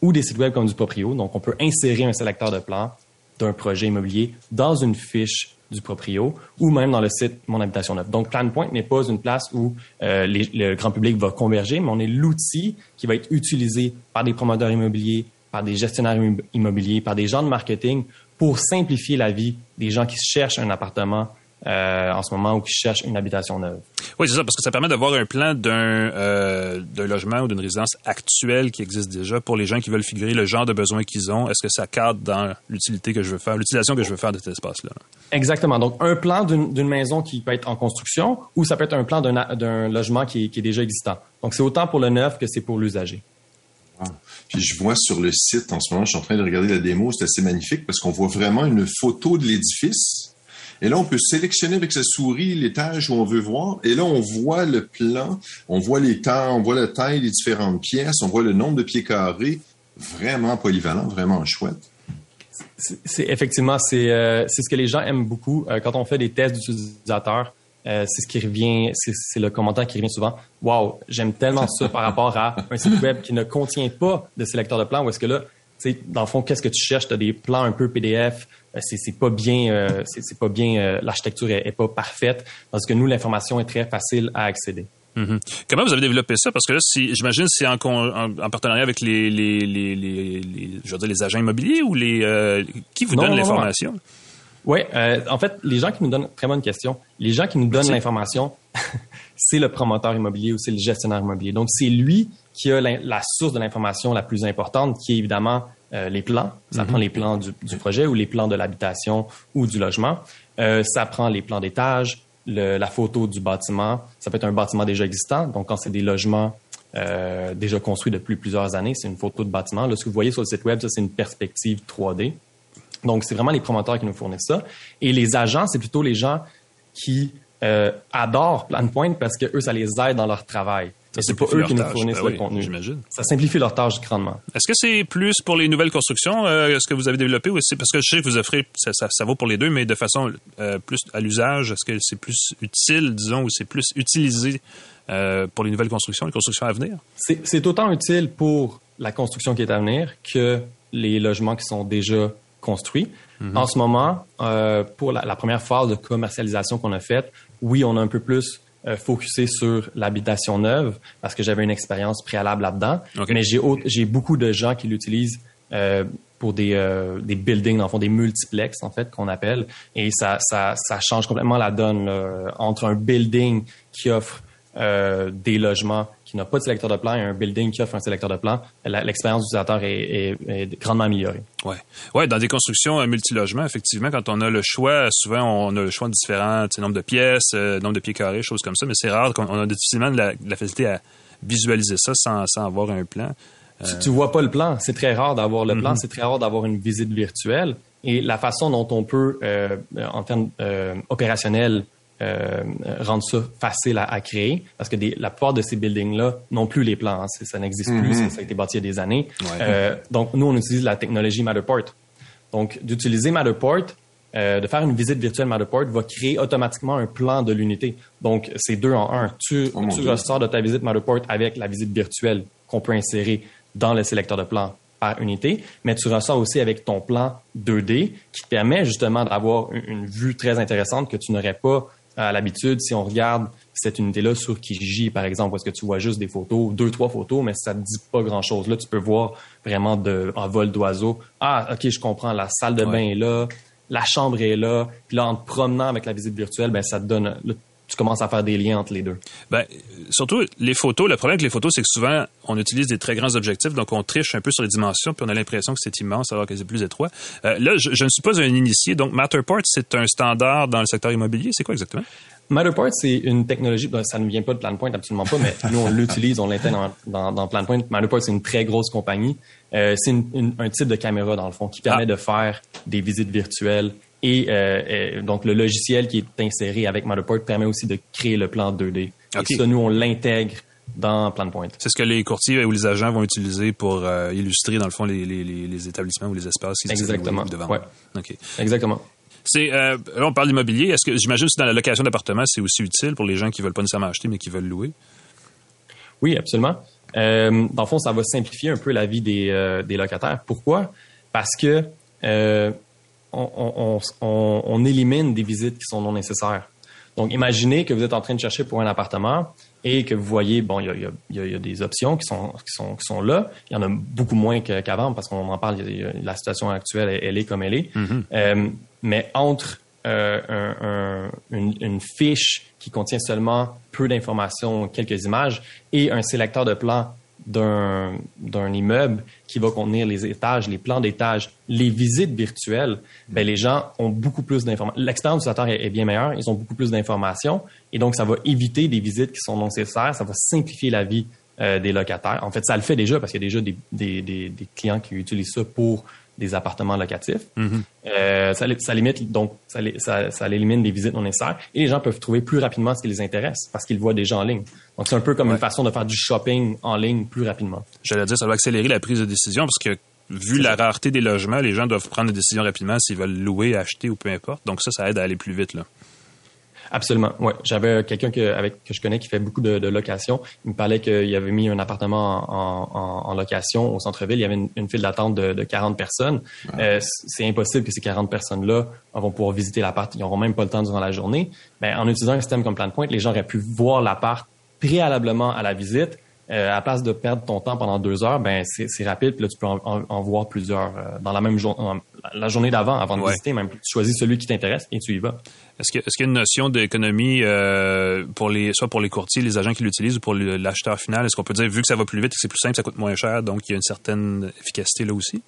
ou des sites web comme du Proprio. Donc, on peut insérer un sélecteur de plan d'un projet immobilier dans une fiche du proprio ou même dans le site Mon Habitation Neuve. Donc, PlanPoint n'est pas une place où euh, le grand public va converger, mais on est l'outil qui va être utilisé par des promoteurs immobiliers, par des gestionnaires immobiliers, par des gens de marketing pour simplifier la vie des gens qui cherchent un appartement euh, en ce moment ou qui cherchent une habitation neuve. Oui, c'est ça, parce que ça permet d'avoir un plan d'un euh, logement ou d'une résidence actuelle qui existe déjà pour les gens qui veulent figurer le genre de besoins qu'ils ont. Est-ce que ça cadre dans l'utilité que je veux faire, l'utilisation que je veux faire de cet espace-là? Exactement. Donc, un plan d'une maison qui peut être en construction ou ça peut être un plan d'un logement qui qui est déjà existant. Donc, c'est autant pour le neuf que c'est pour l'usager. Puis je vois sur le site en ce moment, je suis en train de regarder la démo, c'est assez magnifique parce qu'on voit vraiment une photo de l'édifice et là, on peut sélectionner avec sa souris l'étage où on veut voir. Et là, on voit le plan, on voit les temps, on voit la taille des différentes pièces, on voit le nombre de pieds carrés. Vraiment polyvalent, vraiment chouette. C'est effectivement, euh, c'est ce que les gens aiment beaucoup euh, quand on fait des tests d'utilisateurs. Euh, c'est ce qui revient, c'est le commentaire qui revient souvent. Wow, j'aime tellement ça par rapport à un site web qui ne contient pas de sélecteur de plans. Ou est-ce que là, dans le fond, qu'est-ce que tu cherches? Tu as des plans un peu PDF, euh, c'est pas bien, euh, c'est pas bien, euh, l'architecture est, pas parfaite parce que nous l'information est très facile à accéder. Mm-hmm. Comment vous avez développé ça? Parce que là, si, j'imagine c'est en, en, partenariat avec les, les, les, les, je veux dire, les agents immobiliers ou les qui vous donnent l'information? Oui, en fait, les gens qui nous donnent très bonne question. Les gens qui nous donnent l'information, c'est le promoteur immobilier ou c'est le gestionnaire immobilier. Donc c'est lui qui a la, la source de l'information la plus importante, qui est évidemment euh, les plans. Ça mhm. prend les plans du, projet ou les plans de l'habitation ou du logement. Euh, ça prend les plans d'étage, la photo du bâtiment. Ça peut être un bâtiment déjà existant. Donc, quand c'est des logements euh, déjà construits depuis plusieurs années, c'est une photo de bâtiment. Là, ce que vous voyez sur le site web, ça, c'est une perspective 3D. Donc, c'est vraiment les promoteurs qui nous fournissent ça. Et les agents, c'est plutôt les gens qui euh, adorent PlanPoint parce que eux, ça les aide dans leur travail c'est pas eux qui nous fournissent ah le contenu. J'imagine. Ça simplifie leur tâche grandement. Est-ce que c'est plus pour les nouvelles constructions, euh, ce que vous avez développé, ou c'est parce que je sais que vous offrez, ça, ça, vaut pour les deux, mais de façon euh, plus à l'usage, est-ce que c'est plus utile, disons, ou c'est plus utilisé euh, pour les nouvelles constructions, les constructions à venir? C'est autant utile pour la construction qui est à venir que les logements qui sont déjà construits. Mm-hmm. En ce moment, euh, pour la, la, première phase de commercialisation qu'on a faite, oui, on a un peu plus euh, focusé sur l'habitation neuve parce que j'avais une expérience préalable là-dedans. Mais j'ai beaucoup de gens qui l'utilisent euh, pour des, des buildings, en fond, des multiplex, en fait, qu'on appelle. Et ça, ça, ça change complètement la donne entre un building qui offre des logements qui n'ont pas de sélecteur de plan et un building qui offre un sélecteur de plan, l'expérience utilisateur est, est, grandement améliorée. Ouais, ouais, dans des constructions euh, multilogements, effectivement, quand on a le choix, souvent on a le choix de différents nombre de pièces, euh, nombre de pieds carrés, choses comme ça, mais c'est rare qu'on a difficilement de la, la, facilité à visualiser ça sans, sans avoir un plan. Tu, tu vois pas le plan, c'est très rare d'avoir le plan, mm-hmm. c'est très rare d'avoir une visite virtuelle. Et la façon dont on peut, en termes opérationnels, euh, rendre ça facile à, créer parce que la plupart de ces buildings-là n'ont plus les plans. Hein. ça n'existe plus, mhm. ça, a été bâti il y a des années. Euh, donc, nous, on utilise la technologie Matterport. Donc, d'utiliser Matterport, euh, de faire une visite virtuelle Matterport va créer automatiquement un plan de l'unité. Donc, c'est deux en un. Tu, oh tu ressors de ta visite Matterport avec la visite virtuelle qu'on peut insérer dans le sélecteur de plan par unité, mais tu ressors aussi avec ton plan 2D qui te permet justement d'avoir une, une vue très intéressante que tu n'aurais pas à l'habitude, si on regarde cette unité-là sur Kijiji, par exemple, parce que tu vois juste des photos, deux, trois photos, mais ça ne dit pas grand-chose. Là, tu peux voir vraiment de, en vol d'oiseau. Ah, OK, je comprends, la salle de bain est là, la chambre est là. Puis là, en te promenant avec la visite virtuelle, ben, ça te donne tu commences à faire des liens entre les deux? Ben, surtout les photos. Le problème avec les photos, c'est que souvent, on utilise des très grands objectifs, donc on triche un peu sur les dimensions, puis on a l'impression que c'est immense alors que c'est plus étroit. Euh, là, je, ne suis pas un initié, donc Matterport, c'est un standard dans le secteur immobilier. C'est quoi exactement? Matterport, c'est une technologie, ben, ça ne vient pas de PlanPoint, absolument pas, mais nous, on l'utilise, on l'intègre dans, dans, PlanPoint. Matterport, c'est une très grosse compagnie. Euh, c'est un type de caméra, dans le fond, qui permet ah. de faire des visites virtuelles et, euh, donc, le logiciel qui est inséré avec Matterport permet aussi de créer le plan 2D. Et ça, nous, on l'intègre dans PlanPoint. C'est ce que les courtiers ou les agents vont utiliser pour euh, illustrer, dans le fond, les, les, les, établissements ou les espaces qui Exactement. devant. Ouais. Exactement. C'est euh, là on parle d'immobilier. Est-ce que j'imagine que dans la location d'appartements, c'est aussi utile pour les gens qui veulent pas nécessairement acheter mais qui veulent louer? Oui, absolument. Euh, dans le fond, ça va simplifier un peu la vie des, euh, des locataires. Pourquoi? Parce que euh, on, on, on, on, élimine des visites qui sont non nécessaires. Donc, imaginez que vous êtes en train de chercher pour un appartement et que vous voyez, bon, il y a, y a, y a, des options qui sont, qui, sont, qui sont là. Il y en a beaucoup moins qu'avant parce qu'on en parle, la situation actuelle, elle, est comme elle est. Mm-hmm. euh, mais entre euh, un, un, une, une, fiche qui contient seulement peu d'informations, quelques images, et un sélecteur de plans d'un immeuble qui va contenir les étages, les plans d'étage, les visites virtuelles, ben les gens ont beaucoup plus d'informations. L'expérience utilisateur est, est, bien meilleure, ils ont beaucoup plus d'informations et donc ça va éviter des visites qui sont non nécessaires, ça va simplifier la vie euh, des locataires. En fait, ça le fait déjà parce qu'il y a déjà des, des, des, des clients qui utilisent ça pour des appartements locatifs. Mm -hmm. euh, ça, ça, limite donc ça, ça, ça, élimine des visites non nécessaires et les gens peuvent trouver plus rapidement ce qui les intéresse parce qu'ils voient déjà en ligne. Donc c'est un peu comme ouais. une façon de faire du shopping en ligne plus rapidement. J'allais dire ça va accélérer la prise de décision parce que vu la rareté des logements, les gens doivent prendre des décisions rapidement s'ils veulent louer, acheter ou peu importe. Donc ça, ça aide à aller plus vite là. Absolument. Ouais, j'avais quelqu'un que avec que je connais qui fait beaucoup de, de location. Il me parlait qu'il avait mis un appartement en, en, en location au centre-ville. Il y avait une, une file d'attente de, de, 40 personnes. Ouais. Euh, c'est impossible que ces 40 personnes-là vont pouvoir visiter l'appart. Ils n'auront même pas le temps durant la journée. Ben, en utilisant un système comme Plan de Pointe, les gens auraient pu voir l'appart préalablement à la visite. Euh, à la place de perdre ton temps pendant deux heures, ben c'est rapide. Puis là, tu peux en, en voir plusieurs euh, dans la même journée, la journée d'avant, avant de ouais. visiter. Même tu choisis celui qui t'intéresse et tu y vas. Est-ce qu'il est qu y a une notion d'économie euh, pour les soit pour les courtiers, les agents qui l'utilisent ou pour l'acheteur final? Est-ce qu'on peut dire vu que ça va plus vite, que c'est plus simple, ça coûte moins cher, donc il y a une certaine efficacité là aussi?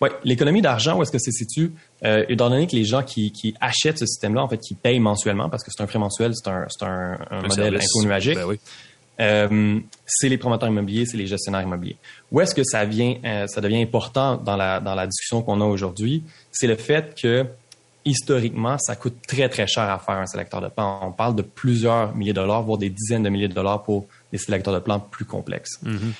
Oui, l'économie d'argent, où est-ce que c'est situé? Euh, étant donné que les gens qui, qui achètent ce système-là, en fait, qui payent mensuellement, parce que c'est un frais mensuel, c'est un, un, un, un modèle infonuagique, ben oui. Euh, c'est les promoteurs immobiliers, c'est les gestionnaires immobiliers. Où est-ce que ça vient, euh, ça devient important dans la dans la discussion qu'on a aujourd'hui, c'est le fait que historiquement, ça coûte très très cher à faire un sélecteur de plans. On parle de plusieurs milliers de dollars, voire des dizaines de milliers de dollars pour des sélecteurs de plans plus complexes. Mm -hmm.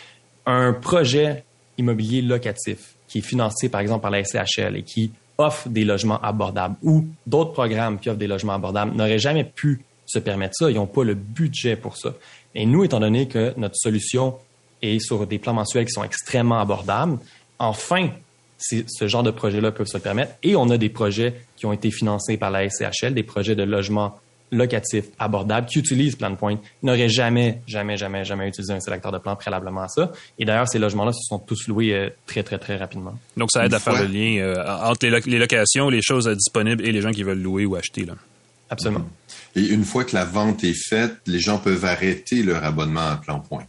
Un projet immobilier locatif qui est financé par exemple par la SCHL et qui offre des logements abordables ou d'autres programmes qui offrent des logements abordables n'auraient jamais pu se permettre ça. Ils n'ont pas le budget pour ça. Et nous, étant donné que notre solution est sur des plans mensuels qui sont extrêmement abordables, enfin, ce genre de projets-là peuvent se le permettre. Et on a des projets qui ont été financés par la SCHL, des projets de logement locatif abordable qui utilisent Plan Point. Ils n'auraient jamais, jamais, jamais, jamais utilisé un sélecteur de plan préalablement à ça. Et d'ailleurs, ces logements-là se sont tous loués euh, très, très, très rapidement. Donc, ça aide à faire le lien euh, entre les, lo les, locations, les choses disponibles et les gens qui veulent louer ou acheter. Là. Absolument. Et une fois que la vente est faite, les gens peuvent arrêter leur abonnement à Plan Point.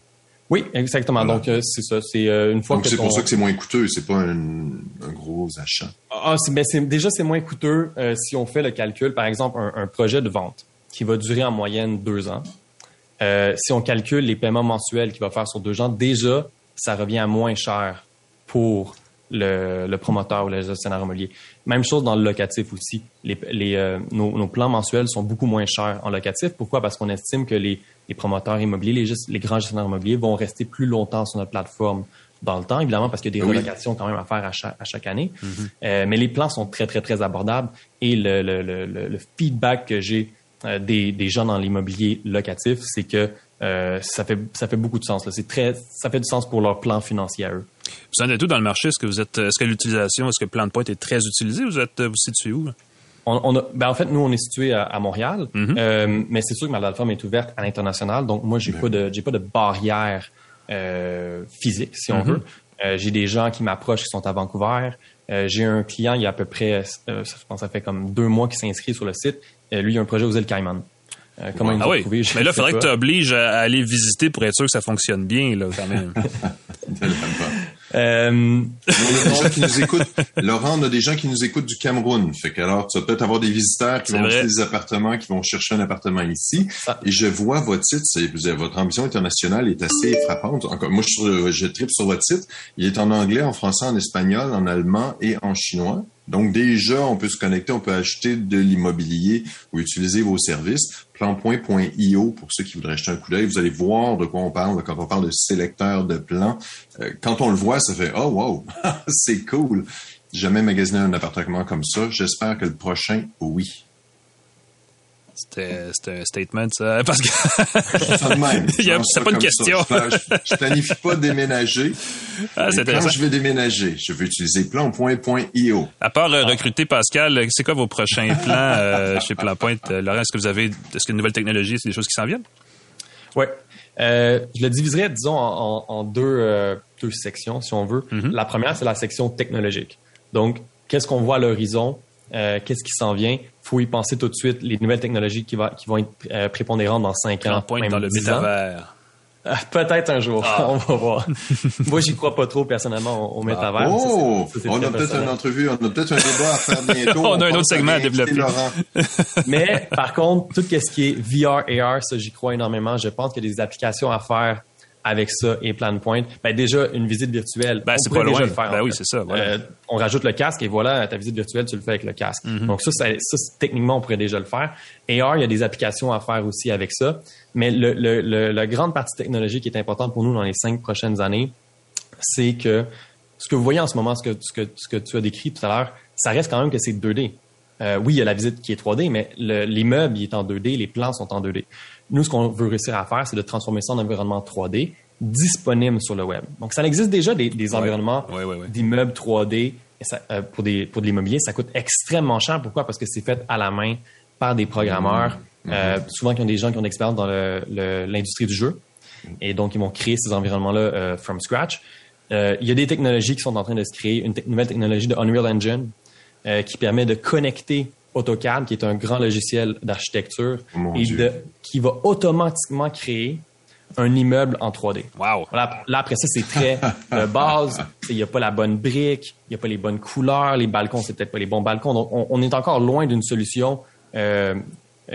Oui, exactement. Voilà. Donc, euh, c'est ça. C'est euh, une fois Donc, que c'est pour ça que c'est moins coûteux. C'est pas un, un, gros achat. Ah, mais c'est déjà, c'est moins coûteux euh, si on fait le calcul. Par exemple, un, un, projet de vente qui va durer en moyenne deux ans. Euh, si on calcule les paiements mensuels qu'il va faire sur deux ans, déjà, ça revient à moins cher pour le, le, promoteur ou le gestionnaire immobilier. Même chose dans le locatif aussi. Les, les, euh, nos, nos, plans mensuels sont beaucoup moins chers en locatif. Pourquoi? Parce qu'on estime que les, les promoteurs immobiliers, les, les, grands gestionnaires immobiliers vont rester plus longtemps sur notre plateforme dans le temps, évidemment, parce qu'il y a des oui. relocations quand même à faire à chaque, à chaque année. Mm -hmm. euh, mais les plans sont très, très, très abordables. Et le, le, le, le feedback que j'ai euh, des, des gens dans l'immobilier locatif, c'est que euh, ça fait ça fait beaucoup de sens. C'est très ça fait du sens pour leur plan financier à eux. Vous en êtes où dans le marché? Est-ce que vous êtes est-ce que l'utilisation est-ce que Plan de Point est très utilisé? Vous êtes vous situez où on, on a, ben en fait, nous, on est situé à, à Montréal, mm -hmm. euh, mais c'est sûr que ma plateforme est ouverte à l'international. Donc, moi, j'ai pas de j'ai pas de barrière euh, physique, si on Mm-hmm. mm -hmm. veut. j'ai des gens qui m'approchent qui sont à Vancouver. j'ai un client, il y a à peu près, je pense, ça fait comme deux mois qu'il s'inscrit sur le site. lui, il a un projet aux îles Caïmans. Euh, comment ah oui. Trouvé, mais là, il faudrait pas. que tu obliges à aller visiter pour être sûr que ça fonctionne bien, là, quand même. euh... on a qui nous écoutent. Laurent, on a des gens qui nous écoutent du Cameroun. Fait que alors, tu vas peut-être avoir des visiteurs qui vont acheter des appartements, qui vont chercher un appartement ici. Ah. Et je vois votre site, votre ambition internationale est assez frappante. Encore, moi, je, je tripe sur votre site. Il est en anglais, en français, en espagnol, en allemand et en chinois. Donc déjà, on peut se connecter, on peut acheter de l'immobilier ou utiliser vos services. Planpoint.io pour ceux qui voudraient acheter un coup d'œil. Vous allez voir de quoi on parle quand on parle de sélecteur de plans. Euh, quand on le voit, ça fait « Oh, wow! c'est cool! » Jamais magasiné un appartement comme ça. J'espère que le prochain, oui. C'était un statement, ça, parce que c'est ça pas une question. ça. Je, je planifie pas de déménager. Ah, quand je vais déménager, je vais utiliser plan.io. À part euh, recruter Pascal, c'est quoi vos prochains plans euh, chez Plan Point? Euh, Laurent, est-ce que vous avez, est-ce que de nouvelles technologies, c'est des choses qui s'en viennent? Oui. Euh, je le diviserais, disons, en, en- en deux, euh, deux sections, si on veut. La première, c'est la section technologique. Donc, qu'est-ce qu'on voit à l'horizon? Euh, qu'est-ce qui s'en vient? faut y penser tout de suite. Les nouvelles technologies qui, va, qui vont être euh, prépondérantes dans cinq ans. Plan Point même dans le 10 ans. métavers. Euh, Peut-être un jour. Ah. on va voir. Moi, j'y crois pas trop, personnellement, au, métavers. Ça, Oh! On a peut-être une entrevue, on a peut-être un débat à faire bientôt. On a un autre segment à développer. Laurent. Mais par contre, tout ce qui est VR, AR, ça, j'y crois énormément. Je pense qu'il y a des applications à faire avec ça et Plan Point. Ben, déjà, une visite virtuelle. Ben, on c'est pas déjà loin. le faire, Ben en oui, c'est ça, voilà. Euh, on rajoute le casque et voilà, ta visite virtuelle, tu le fais avec le casque. Mm-hmm. Donc ça, ça, techniquement, on pourrait déjà le faire. AR, il y a des applications à faire aussi avec ça. Mais le, le, le- la grande partie technologique qui est importante pour nous dans les cinq prochaines années, c'est que ce que vous voyez en ce moment, ce que, ce que, ce que tu as décrit tout à l'heure, ça reste quand même que c'est 2D. Euh, oui, il y a la visite qui est 3D, mais le- l'immeuble il est en 2D, les plans sont en 2D. Nous, ce qu'on veut réussir à faire, c'est de transformer ça en environnement 3D disponible sur le web. Donc, ça existe déjà des, des environnements Ouais, ouais, ouais. d'immeubles 3D et ça, euh, pour, des, pour de l'immobilier. Ça coûte extrêmement cher. Pourquoi? Parce que c'est fait à la main par des programmeurs, euh, souvent qui ont des gens qui ont de l'expérience dans le- le- l'industrie du jeu. Et donc, ils vont créer ces environnements-là euh, from scratch. Il y a des technologies qui sont en train de se créer. Une nouvelle technologie de Unreal Engine qui permet de connecter AutoCAD, qui est un grand logiciel d'architecture, Oh et de, qui va automatiquement créer un immeuble en 3D. Wow. Voilà, là, après ça, c'est très de base. Il n'y a pas la bonne brique, il n'y a pas les bonnes couleurs, les balcons, c'est peut-être pas les bons balcons. Donc, on, on est encore loin d'une solution euh,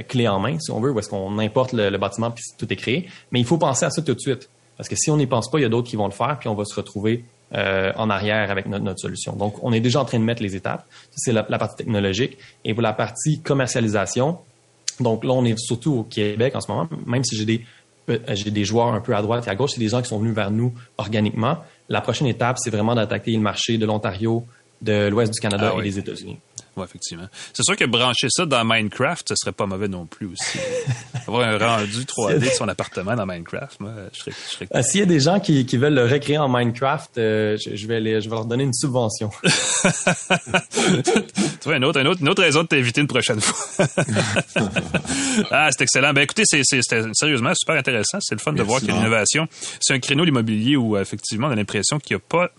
clé en main, si on veut, où est-ce qu'on importe le, le bâtiment puis tout est créé. Mais il faut penser à ça tout de suite. Parce que si on n'y pense pas, il y a d'autres qui vont le faire, puis on va se retrouver euh, en arrière avec notre, notre solution. Donc, on est déjà en train de mettre les étapes. C'est la, la partie technologique. Et pour la partie commercialisation, donc là, on est surtout au Québec en ce moment, même si j'ai des euh, j'ai des joueurs un peu à droite et à gauche, c'est des gens qui sont venus vers nous organiquement. La prochaine étape, c'est vraiment d'attaquer le marché de l'Ontario, de l'ouest du Canada Ah et oui. des États-Unis. Ouais, effectivement. C'est sûr que brancher ça dans Minecraft, ce serait pas mauvais non plus aussi. Avoir un rendu 3D de son appartement dans Minecraft, moi, je serais, je serais Euh, S'il y a des gens qui, qui veulent le recréer en Minecraft, euh, je, je vais les- je vais leur donner une subvention. Tu vois, une autre, une autre, une autre raison de t'inviter une prochaine fois. ah, c'est excellent. Ben, écoutez, c'est, sérieusement super intéressant. C'est le fun de voir qu'il y a l'innovation. C'est un créneau, l'immobilier, où, euh, effectivement, on a l'impression qu'il n'y a pas,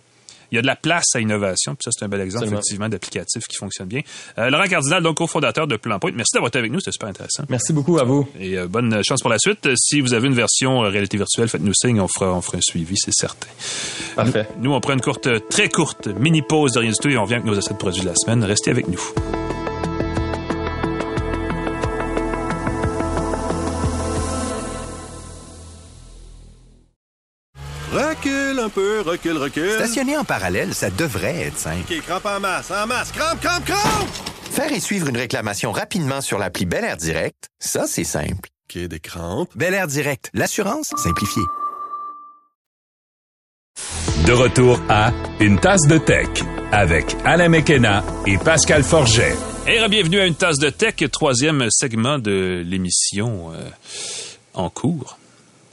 il y a de la place à innovation. Puis ça, c'est un bel exemple, Absolument. effectivement, d'applicatif qui fonctionne bien. Euh, Laurent Cardinal, donc, cofondateur de Plan Point. Merci d'avoir été avec nous. C'était super intéressant. Merci beaucoup à vous. Et euh, bonne chance pour la suite. Euh, Si vous avez une version euh, réalité virtuelle, faites-nous signe. On fera, on fera un suivi, c'est certain. Parfait. Nous, on prend une courte, très courte mini pause de rien du tout et on revient avec nos essais de produits de la semaine. Restez avec nous. Recule un peu, recule, recule. Stationner en parallèle, ça devrait être simple. OK, crampe en masse, en masse. Crampe, crampe, crampe! Faire et suivre une réclamation rapidement sur l'appli Bel Air Direct, ça, c'est simple. OK, des crampes. Bel Air Direct, l'assurance simplifiée. De retour à Une tasse de tech avec Alain Mekena et Pascal Forget. Et bienvenue à une tasse de tech, troisième segment de l'émission euh, en cours.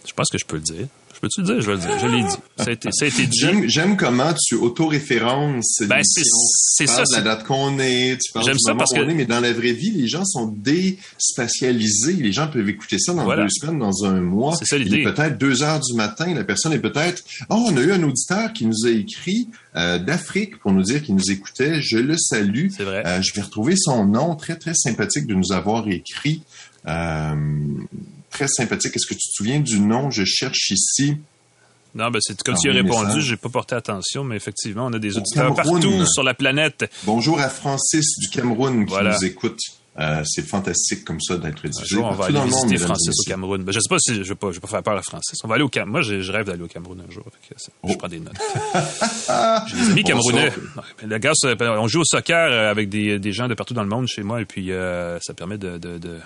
Je pense que je peux le dire. Je peux-tu le dire? Je vais le dire. Je l'ai dit. Ça a été, ça a été dit. J'aime, j'aime comment tu autoréférences Ben, c'est- c'est Tu ça, parles de la date qu'on est, tu parles J'aime du ça moment parce qu'on que- est, mais dans la vraie vie, les gens sont déspatialisés. Les gens peuvent écouter ça dans Voilà. deux semaines, dans un mois. C'est ça, Il l'idée. est peut-être deux heures du matin. La personne est peut-être, oh, on a eu un auditeur qui nous a écrit euh, d'Afrique pour nous dire qu'il nous écoutait. Je le salue. C'est vrai. Euh, je vais retrouver son nom. Très, très sympathique de nous avoir écrit. Euh, très sympathique. Est-ce que tu te souviens du nom? Je cherche ici? Non, ben c'est comme tu as répondu, j'ai pas porté attention, mais effectivement, on a des Au auditeurs Cameroun. partout sur la planète. Bonjour à Francis du Cameroun qui Voilà. nous écoute. Euh, c'est fantastique comme ça d'être diffusé on va aller dans le monde, visiter Francis au. Cameroun. Ben, je sais pas si je vais pas, je vais pas faire peur à Francis. On va aller au Cameroun. Moi, je, rêve d'aller au Cameroun un jour. Je Oh. prends des notes. J'ai des amis camerounais. gars, c'est- on joue au soccer euh, avec des, des gens de partout dans le monde chez moi et puis euh, ça permet de, de, de,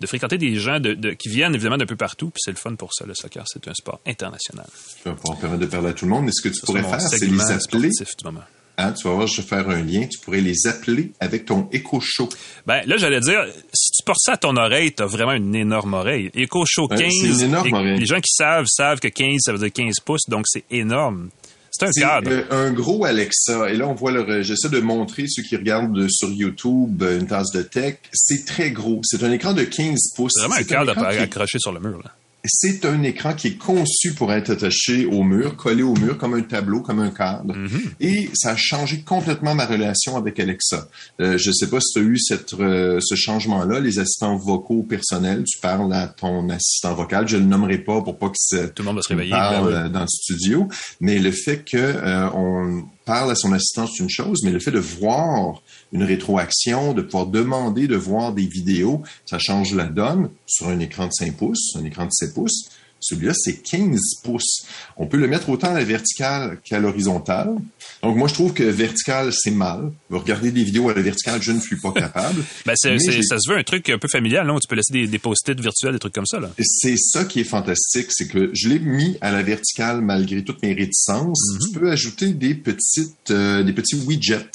de fréquenter des gens de, de- qui viennent évidemment d'un peu partout. Puis c'est le fun pour ça. Le soccer, c'est un sport international. Ça va pouvoir permettre de parler à tout le monde. Mais ce que tu Ça, pourrais faire, c'est les appeler. du moment. Hein, tu vas voir, je vais faire un lien. Tu pourrais les appeler avec ton Echo Show. Ben là, j'allais dire, si tu portes ça à ton oreille, t'as vraiment une énorme oreille. Echo Show Ouais, 15. c'est une énorme oreille. Les gens qui savent savent que 15, ça veut dire 15 pouces, donc c'est énorme. C'est un cadre. euh, un gros Alexa. Et là, on voit le. J'essaie de montrer ceux qui regardent sur YouTube euh, une tasse de tech. C'est très gros. C'est un écran de 15 pouces. C'est vraiment un cadre qui accroché sur le mur. Là. C'est un écran qui est conçu pour être attaché au mur, collé au mur comme un tableau, comme un cadre. Et ça a changé complètement ma relation avec Alexa. Euh, je sais pas si tu as eu cette, euh, ce changement-là, les assistants vocaux personnels. Tu parles à ton assistant vocal. Je le nommerai pas pour pas que ça Tout le monde va se réveiller. parle ben oui. euh, dans le studio. Mais le fait que euh, on parle à son assistant, c'est une chose, mais le fait de voir une rétroaction, de pouvoir demander de voir des vidéos, ça change la donne sur un écran de 5 pouces, un écran de 7 pouces. Celui-là, c'est 15 pouces. On peut le mettre autant à la verticale qu'à l'horizontale. Donc, moi, je trouve que vertical, c'est mal. Regarder des vidéos à la verticale, je ne suis pas capable. Ben, c'est- ça se veut un truc un peu familial, non? Tu peux laisser des, des post-it virtuels, des trucs comme ça. Là. C'est ça qui est fantastique, c'est que je l'ai mis à la verticale malgré toutes mes réticences. Tu peux ajouter des petites, euh, des petits widgets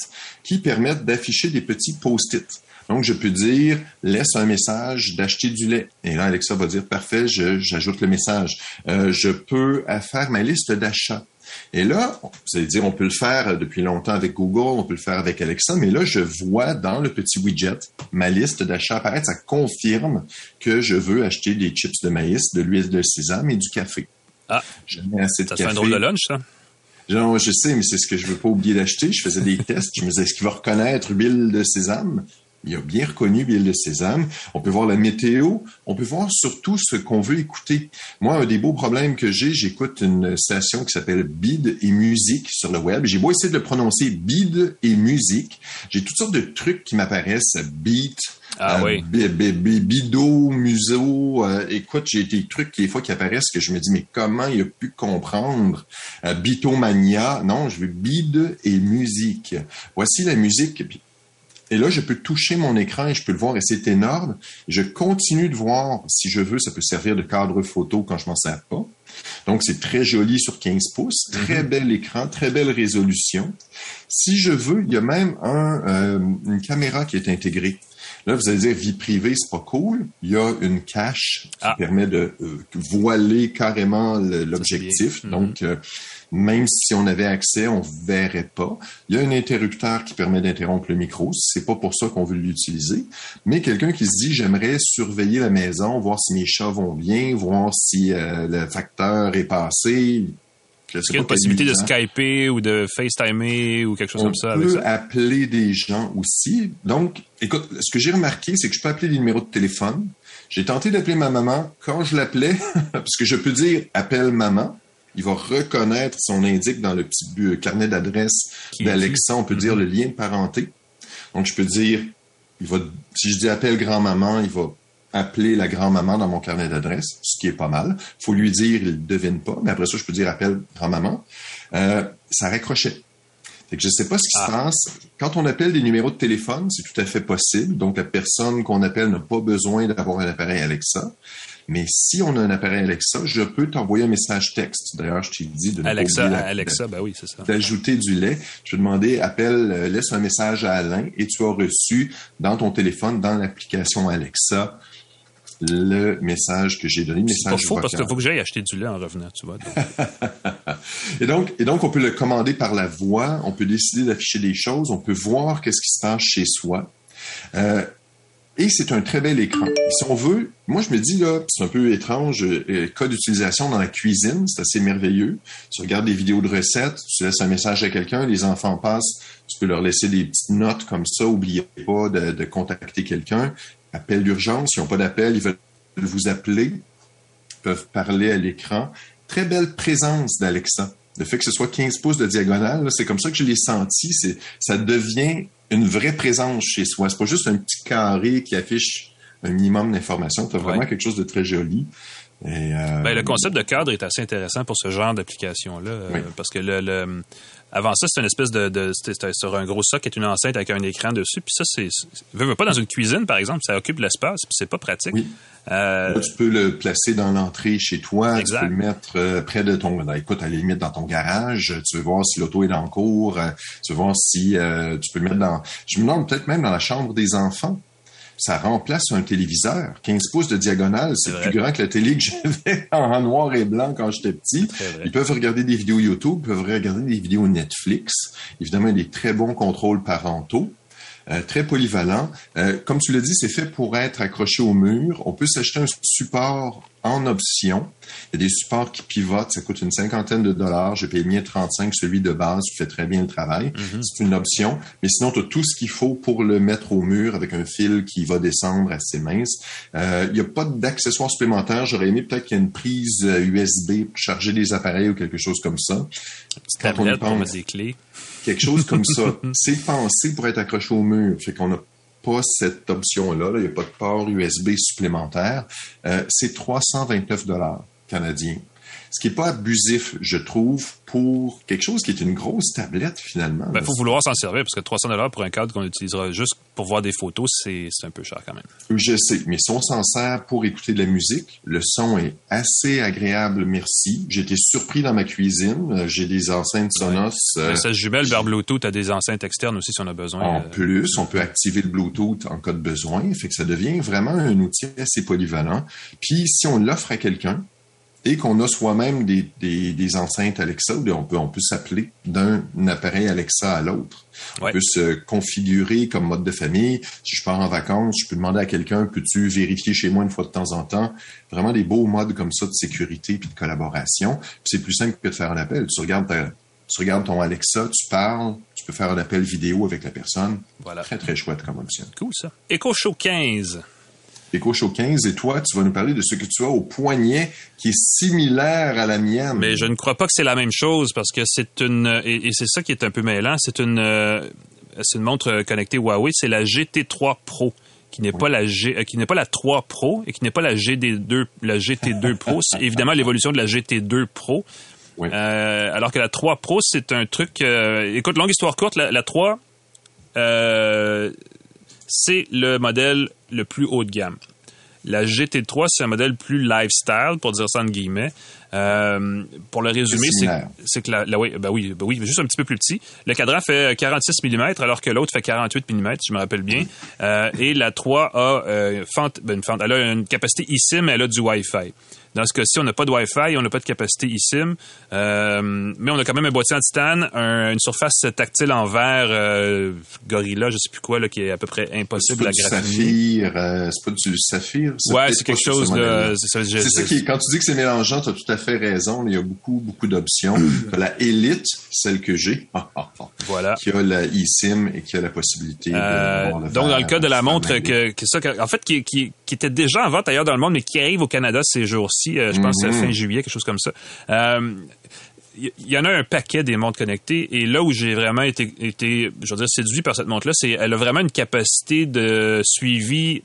qui permettent d'afficher des petits post-it. Donc, je peux dire, laisse un message d'acheter du lait. Et là, Alexa va dire, parfait, j'ajoute le message. Euh, je peux faire ma liste d'achats. Et là, vous allez dire, on peut le faire depuis longtemps avec Google, on peut le faire avec Alexa, mais là, je vois dans le petit widget ma liste d'achats apparaître. Ça confirme que je veux acheter des chips de maïs, de l'huile de sésame et du café. Ah. Je mets assez de Ça te fait café. un drôle de lunch, ça? Non, je sais, mais c'est ce que je veux pas oublier d'acheter. Je faisais des tests. Je me disais, est-ce qu'il va reconnaître huile de sésame? Il a bien reconnu l'huile de sésame. On peut voir la météo. On peut voir surtout ce qu'on veut écouter. Moi, un des beaux problèmes que j'ai, j'écoute une station qui s'appelle Bide et Musique sur le web. J'ai beau essayer de le prononcer Bide et Musique. J'ai toutes sortes de trucs qui m'apparaissent. Beat, Ah euh, oui. bi- bi- bi- Bido, museau. euh, écoute, j'ai des trucs des fois qui apparaissent que je me dis, mais comment il a pu comprendre? Euh, Bitomania. Non, je veux bide et musique. Voici la musique. Et là, je peux toucher mon écran et je peux le voir et c'est énorme. Je continue de voir, si je veux, ça peut servir de cadre photo quand je m'en sers pas. Donc, c'est très joli sur 15 pouces, très bel écran, très belle résolution. Si je veux, il y a même un, euh, une caméra qui est intégrée. Là, vous allez dire vie privée, c'est pas cool. Il y a une cache qui Ah. permet de euh, voiler carrément l'objectif. Donc, euh, même si on avait accès, on verrait pas. Il y a un interrupteur qui permet d'interrompre le micro. C'est pas pour ça qu'on veut l'utiliser. Mais quelqu'un qui se dit, j'aimerais surveiller la maison, voir si mes chats vont bien, voir si euh, le facteur est passé. Qu'il y a une possibilité de. Skyper ou de FaceTimer ou quelque chose On comme ça avec peut ça? appeler des gens aussi. Donc, écoute, ce que j'ai remarqué, c'est que je peux appeler des numéros de téléphone. J'ai tenté d'appeler ma maman. Quand je l'appelais, parce que je peux dire appelle maman, il va reconnaître son indique dans le petit bu- carnet d'adresse d'Alexa. On peut dire le lien de parenté. Donc, je peux dire, il va, si je dis appelle grand-maman, il va appeler la grand-maman dans mon carnet d'adresse, ce qui est pas mal. faut lui dire, il ne devine pas, mais après ça, je peux dire appelle grand-maman. Euh, ça raccrochait. Fait que je sais pas ce qui Ah. se passe. Quand on appelle des numéros de téléphone, c'est tout à fait possible. Donc, la personne qu'on appelle n'a pas besoin d'avoir un appareil Alexa. Mais si on a un appareil Alexa, je peux t'envoyer un message texte. D'ailleurs, je t'ai dit de ne Alexa, la- Alexa, ben oui, c'est ça. d'ajouter du lait. Je vais demander, appelle, euh, laisse un message à Alain et tu as reçu dans ton téléphone, dans l'application Alexa, le message que j'ai donné, le C'est pas faux parce qu'il faut que j'aille acheter du lait en revenant, tu vois. Et donc, et donc, on peut le commander par la voix, on peut décider d'afficher des choses, on peut voir qu'est-ce qui se passe chez soi. Euh, et c'est un très bel écran. Et si on veut, moi je me dis là, c'est un peu étrange, euh, cas d'utilisation dans la cuisine, c'est assez merveilleux. Tu regardes des vidéos de recettes, tu laisses un message à quelqu'un, les enfants passent, tu peux leur laisser des petites notes comme ça, oubliez pas de, de contacter quelqu'un. Appel d'urgence, s'ils n'ont pas d'appel, ils veulent vous appeler, ils peuvent parler à l'écran. Très belle présence d'Alexa. Le fait que ce soit 15 pouces de diagonale, c'est comme ça que je l'ai senti. C'est, ça devient une vraie présence chez soi. C'est pas juste un petit carré qui affiche un minimum d'informations. Tu as vraiment Ouais. quelque chose de très joli. Et, euh, Ben, le concept de cadre est assez intéressant pour ce genre d'application-là, euh, parce que le, le- avant ça, c'est une espèce de, de c'était sur un gros socle, une enceinte avec un écran dessus, puis ça, c'est, c'est- veux, veux pas dans une cuisine, par exemple, ça occupe l'espace, puis c'est pas pratique. Oui. Euh, Là, tu peux le placer dans l'entrée chez toi. Exact. Tu peux le mettre euh, près de ton... ben, écoute, à la limite, dans ton garage. Tu veux voir si l'auto est le cours. euh, tu veux voir si tu peux le mettre dans... Je me demande peut-être même dans la chambre des enfants. Ça remplace un téléviseur. 15 pouces de diagonale, c'est plus grand que la télé que j'avais en noir et blanc quand j'étais petit. Ils peuvent regarder des vidéos YouTube, ils peuvent regarder des vidéos Netflix. Évidemment, il y a des très bons contrôles parentaux. Euh, très polyvalent. Euh, comme tu l'as dit, c'est fait pour être accroché au mur. On peut s'acheter un support en option. Il y a des supports qui pivotent, ça coûte une cinquantaine de dollars. J'ai payé 35, celui de base fait très bien le travail. C'est une option. Mais sinon, tu as tout ce qu'il faut pour le mettre au mur avec un fil qui va descendre assez mince. Euh, il n'y a pas d'accessoires supplémentaires. J'aurais aimé peut-être qu'il y ait une prise euh, USB pour charger des appareils ou quelque chose comme ça. Quand on pour pense, des clés. quelque chose comme ça. C'est pensé pour être accroché au mur. Fait qu'on n'a pas cette option-là. là. Il n'y a pas de port USB supplémentaire. Euh, c'est 329 dollars canadiens. Ce qui est pas abusif, je trouve, pour quelque chose qui est une grosse tablette, finalement. Ben, là. faut vouloir s'en servir, parce que 300 dollars pour un cadre qu'on utilisera juste pour voir des photos, c'est, un peu cher quand même. Je sais, mais si on s'en sert pour écouter de la musique, le son est assez agréable, merci. J'ai été surpris dans ma cuisine. Euh, J'ai des enceintes Sonos. euh, Mais ça se jumelle vers Bluetooth à des enceintes externes aussi si on a besoin. En Euh, plus, on peut activer le Bluetooth en cas de besoin. Fait que ça devient vraiment un outil assez polyvalent. Puis, si on l'offre à quelqu'un et qu'on a soi-même des, des, des enceintes Alexa, on peut, on peut s'appeler d'un appareil Alexa à l'autre. Ouais. On peut se configurer comme mode de famille. Si je pars en vacances, je peux demander à quelqu'un, peux-tu vérifier chez moi une fois de temps en temps? Vraiment des beaux modes comme ça de sécurité puis de collaboration. C'est plus simple que de faire un appel. Tu regardes ta- tu regardes ton Alexa, tu parles, tu peux faire un appel vidéo avec la personne. Voilà. Très, très chouette comme option. Cool ça. Echo Show 15. Echo Show 15, et toi, tu vas nous parler de ce que tu as au poignet qui est similaire à la mienne. Mais je ne crois pas que c'est la même chose parce que c'est une et, et c'est ça qui est un peu mêlant. C'est une euh, c'est une montre connectée Huawei. C'est la GT3 Pro qui n'est pas la G, euh, qui n'est pas la 3 Pro et qui n'est pas la GD2 la GT2 Pro. C'est évidemment l'évolution de la GT2 Pro. Oui. Euh, alors que la 3 Pro, c'est un truc. euh, écoute, longue histoire courte, la, la 3, euh, c'est le modèle le plus haut de gamme. La GT3, c'est un modèle plus lifestyle, pour dire ça en guillemets. Euh, pour le résumer, c'est que la, la- oui, ben oui, ben oui, juste un petit peu plus petit. Le cadran fait 46 mm, alors que l'autre fait 48 mm, je me rappelle bien. Euh, et la 3 a euh, fente, ben, une fente, elle a une capacité eSIM, elle a du Wi-Fi. Dans ce cas-ci, on n'a pas de Wi-Fi, on n'a pas de capacité eSIM, euh, mais on a quand même un boîtier en titane, un- une surface tactile en verre euh, Gorilla, je sais plus quoi, là, qui est à peu près c'est impossible pas à saphir, euh, c'est pas du saphir. Ouais, c'est quelque chose de. c'est ça, qui quand tu dis que c'est mélangeant, tu as tout à fait raison. Il y a beaucoup, beaucoup d'options. La Elite, celle que j'ai, Voilà. qui a la eSIM et qui a la possibilité de Euh, d'avoir le donc, dans le cas de la montre, que, que ça, en fait, qui, qui, qui était déjà en vente ailleurs dans le monde, mais qui arrive au Canada ces jours-ci, euh, je pense euh, fin juillet, quelque chose comme ça. Euh, il y, y en a un paquet des montres connectées et là où j'ai vraiment été, été, je veux dire, séduit par cette montre-là, c'est elle a vraiment une capacité de suivi.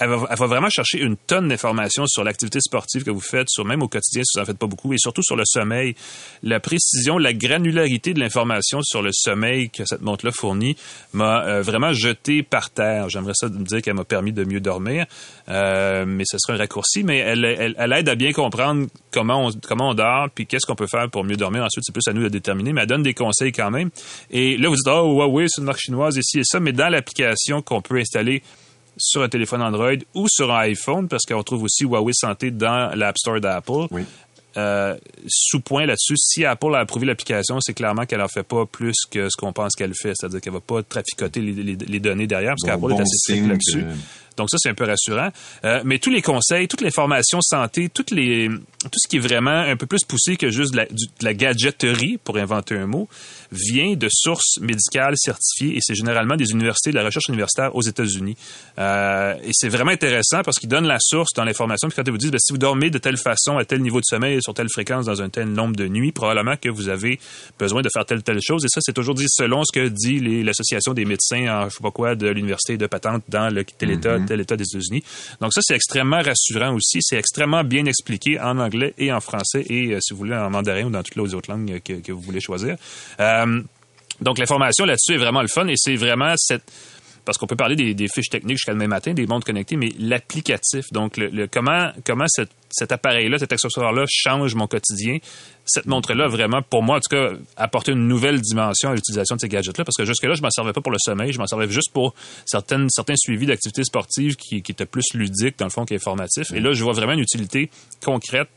Elle va, elle va vraiment chercher une tonne d'informations sur l'activité sportive que vous faites, sur même au quotidien si vous en faites pas beaucoup, et surtout sur le sommeil. La précision, la granularité de l'information sur le sommeil que cette montre-là fournit m'a euh, vraiment jeté par terre. J'aimerais ça me dire qu'elle m'a permis de mieux dormir, euh, mais ce serait un raccourci. Mais elle, elle, elle aide à bien comprendre comment on, comment on dort, puis qu'est-ce qu'on peut faire pour mieux dormir. Ensuite, c'est plus à nous de déterminer, mais elle donne des conseils quand même. Et là, vous dites, oh, Huawei, c'est une marque chinoise, ici et ça, mais dans l'application qu'on peut installer sur un téléphone Android ou sur un iPhone, parce qu'on trouve aussi Huawei Santé dans l'App Store d'Apple. Oui. Euh, sous-point là-dessus, si Apple a approuvé l'application, c'est clairement qu'elle en fait pas plus que ce qu'on pense qu'elle fait. C'est-à-dire qu'elle va pas traficoter les, les- les données derrière, parce Bon, qu'Apple est bon assez strict là-dessus. Donc ça, c'est un peu rassurant. Euh, mais tous les conseils, toute l'information santé, toutes les, tout ce qui est vraiment un peu plus poussé que juste de la, de la gadgeterie, pour inventer un mot, vient de sources médicales certifiées et c'est généralement des universités, de la recherche universitaire aux États-Unis. Euh, et c'est vraiment intéressant parce qu'ils donnent la source dans l'information. Puis quand ils vous disent, ben, si vous dormez de telle façon, à tel niveau de sommeil, sur telle fréquence, dans un tel nombre de nuits, probablement que vous avez besoin de faire telle telle chose. Et ça, c'est toujours dit selon ce que dit les- l'association des médecins en je sais pas quoi de l'université de patente dans le tel État tel, tel État des États-Unis. Donc ça, c'est extrêmement rassurant aussi. C'est extrêmement bien expliqué en anglais et en français et, euh, si vous voulez, en mandarin ou dans toutes les autres langues que, vous voulez choisir. Euh, donc l'information là-dessus est vraiment le fun et c'est vraiment cette parce qu'on peut parler des, fiches techniques jusqu'à demain matin, des montres connectées, mais l'applicatif, donc le, comment comment cet, appareil-là, cet accessoire-là change mon quotidien. Cette montre-là, vraiment, pour moi, en tout cas, apporter une nouvelle dimension à l'utilisation de ces gadgets-là, parce que jusque-là, je m'en servais pas pour le sommeil, je m'en servais juste pour certaines, certains suivis d'activités sportives qui, qui étaient plus ludiques, dans le fond, qu'informatifs. Et là, je vois vraiment une utilité concrète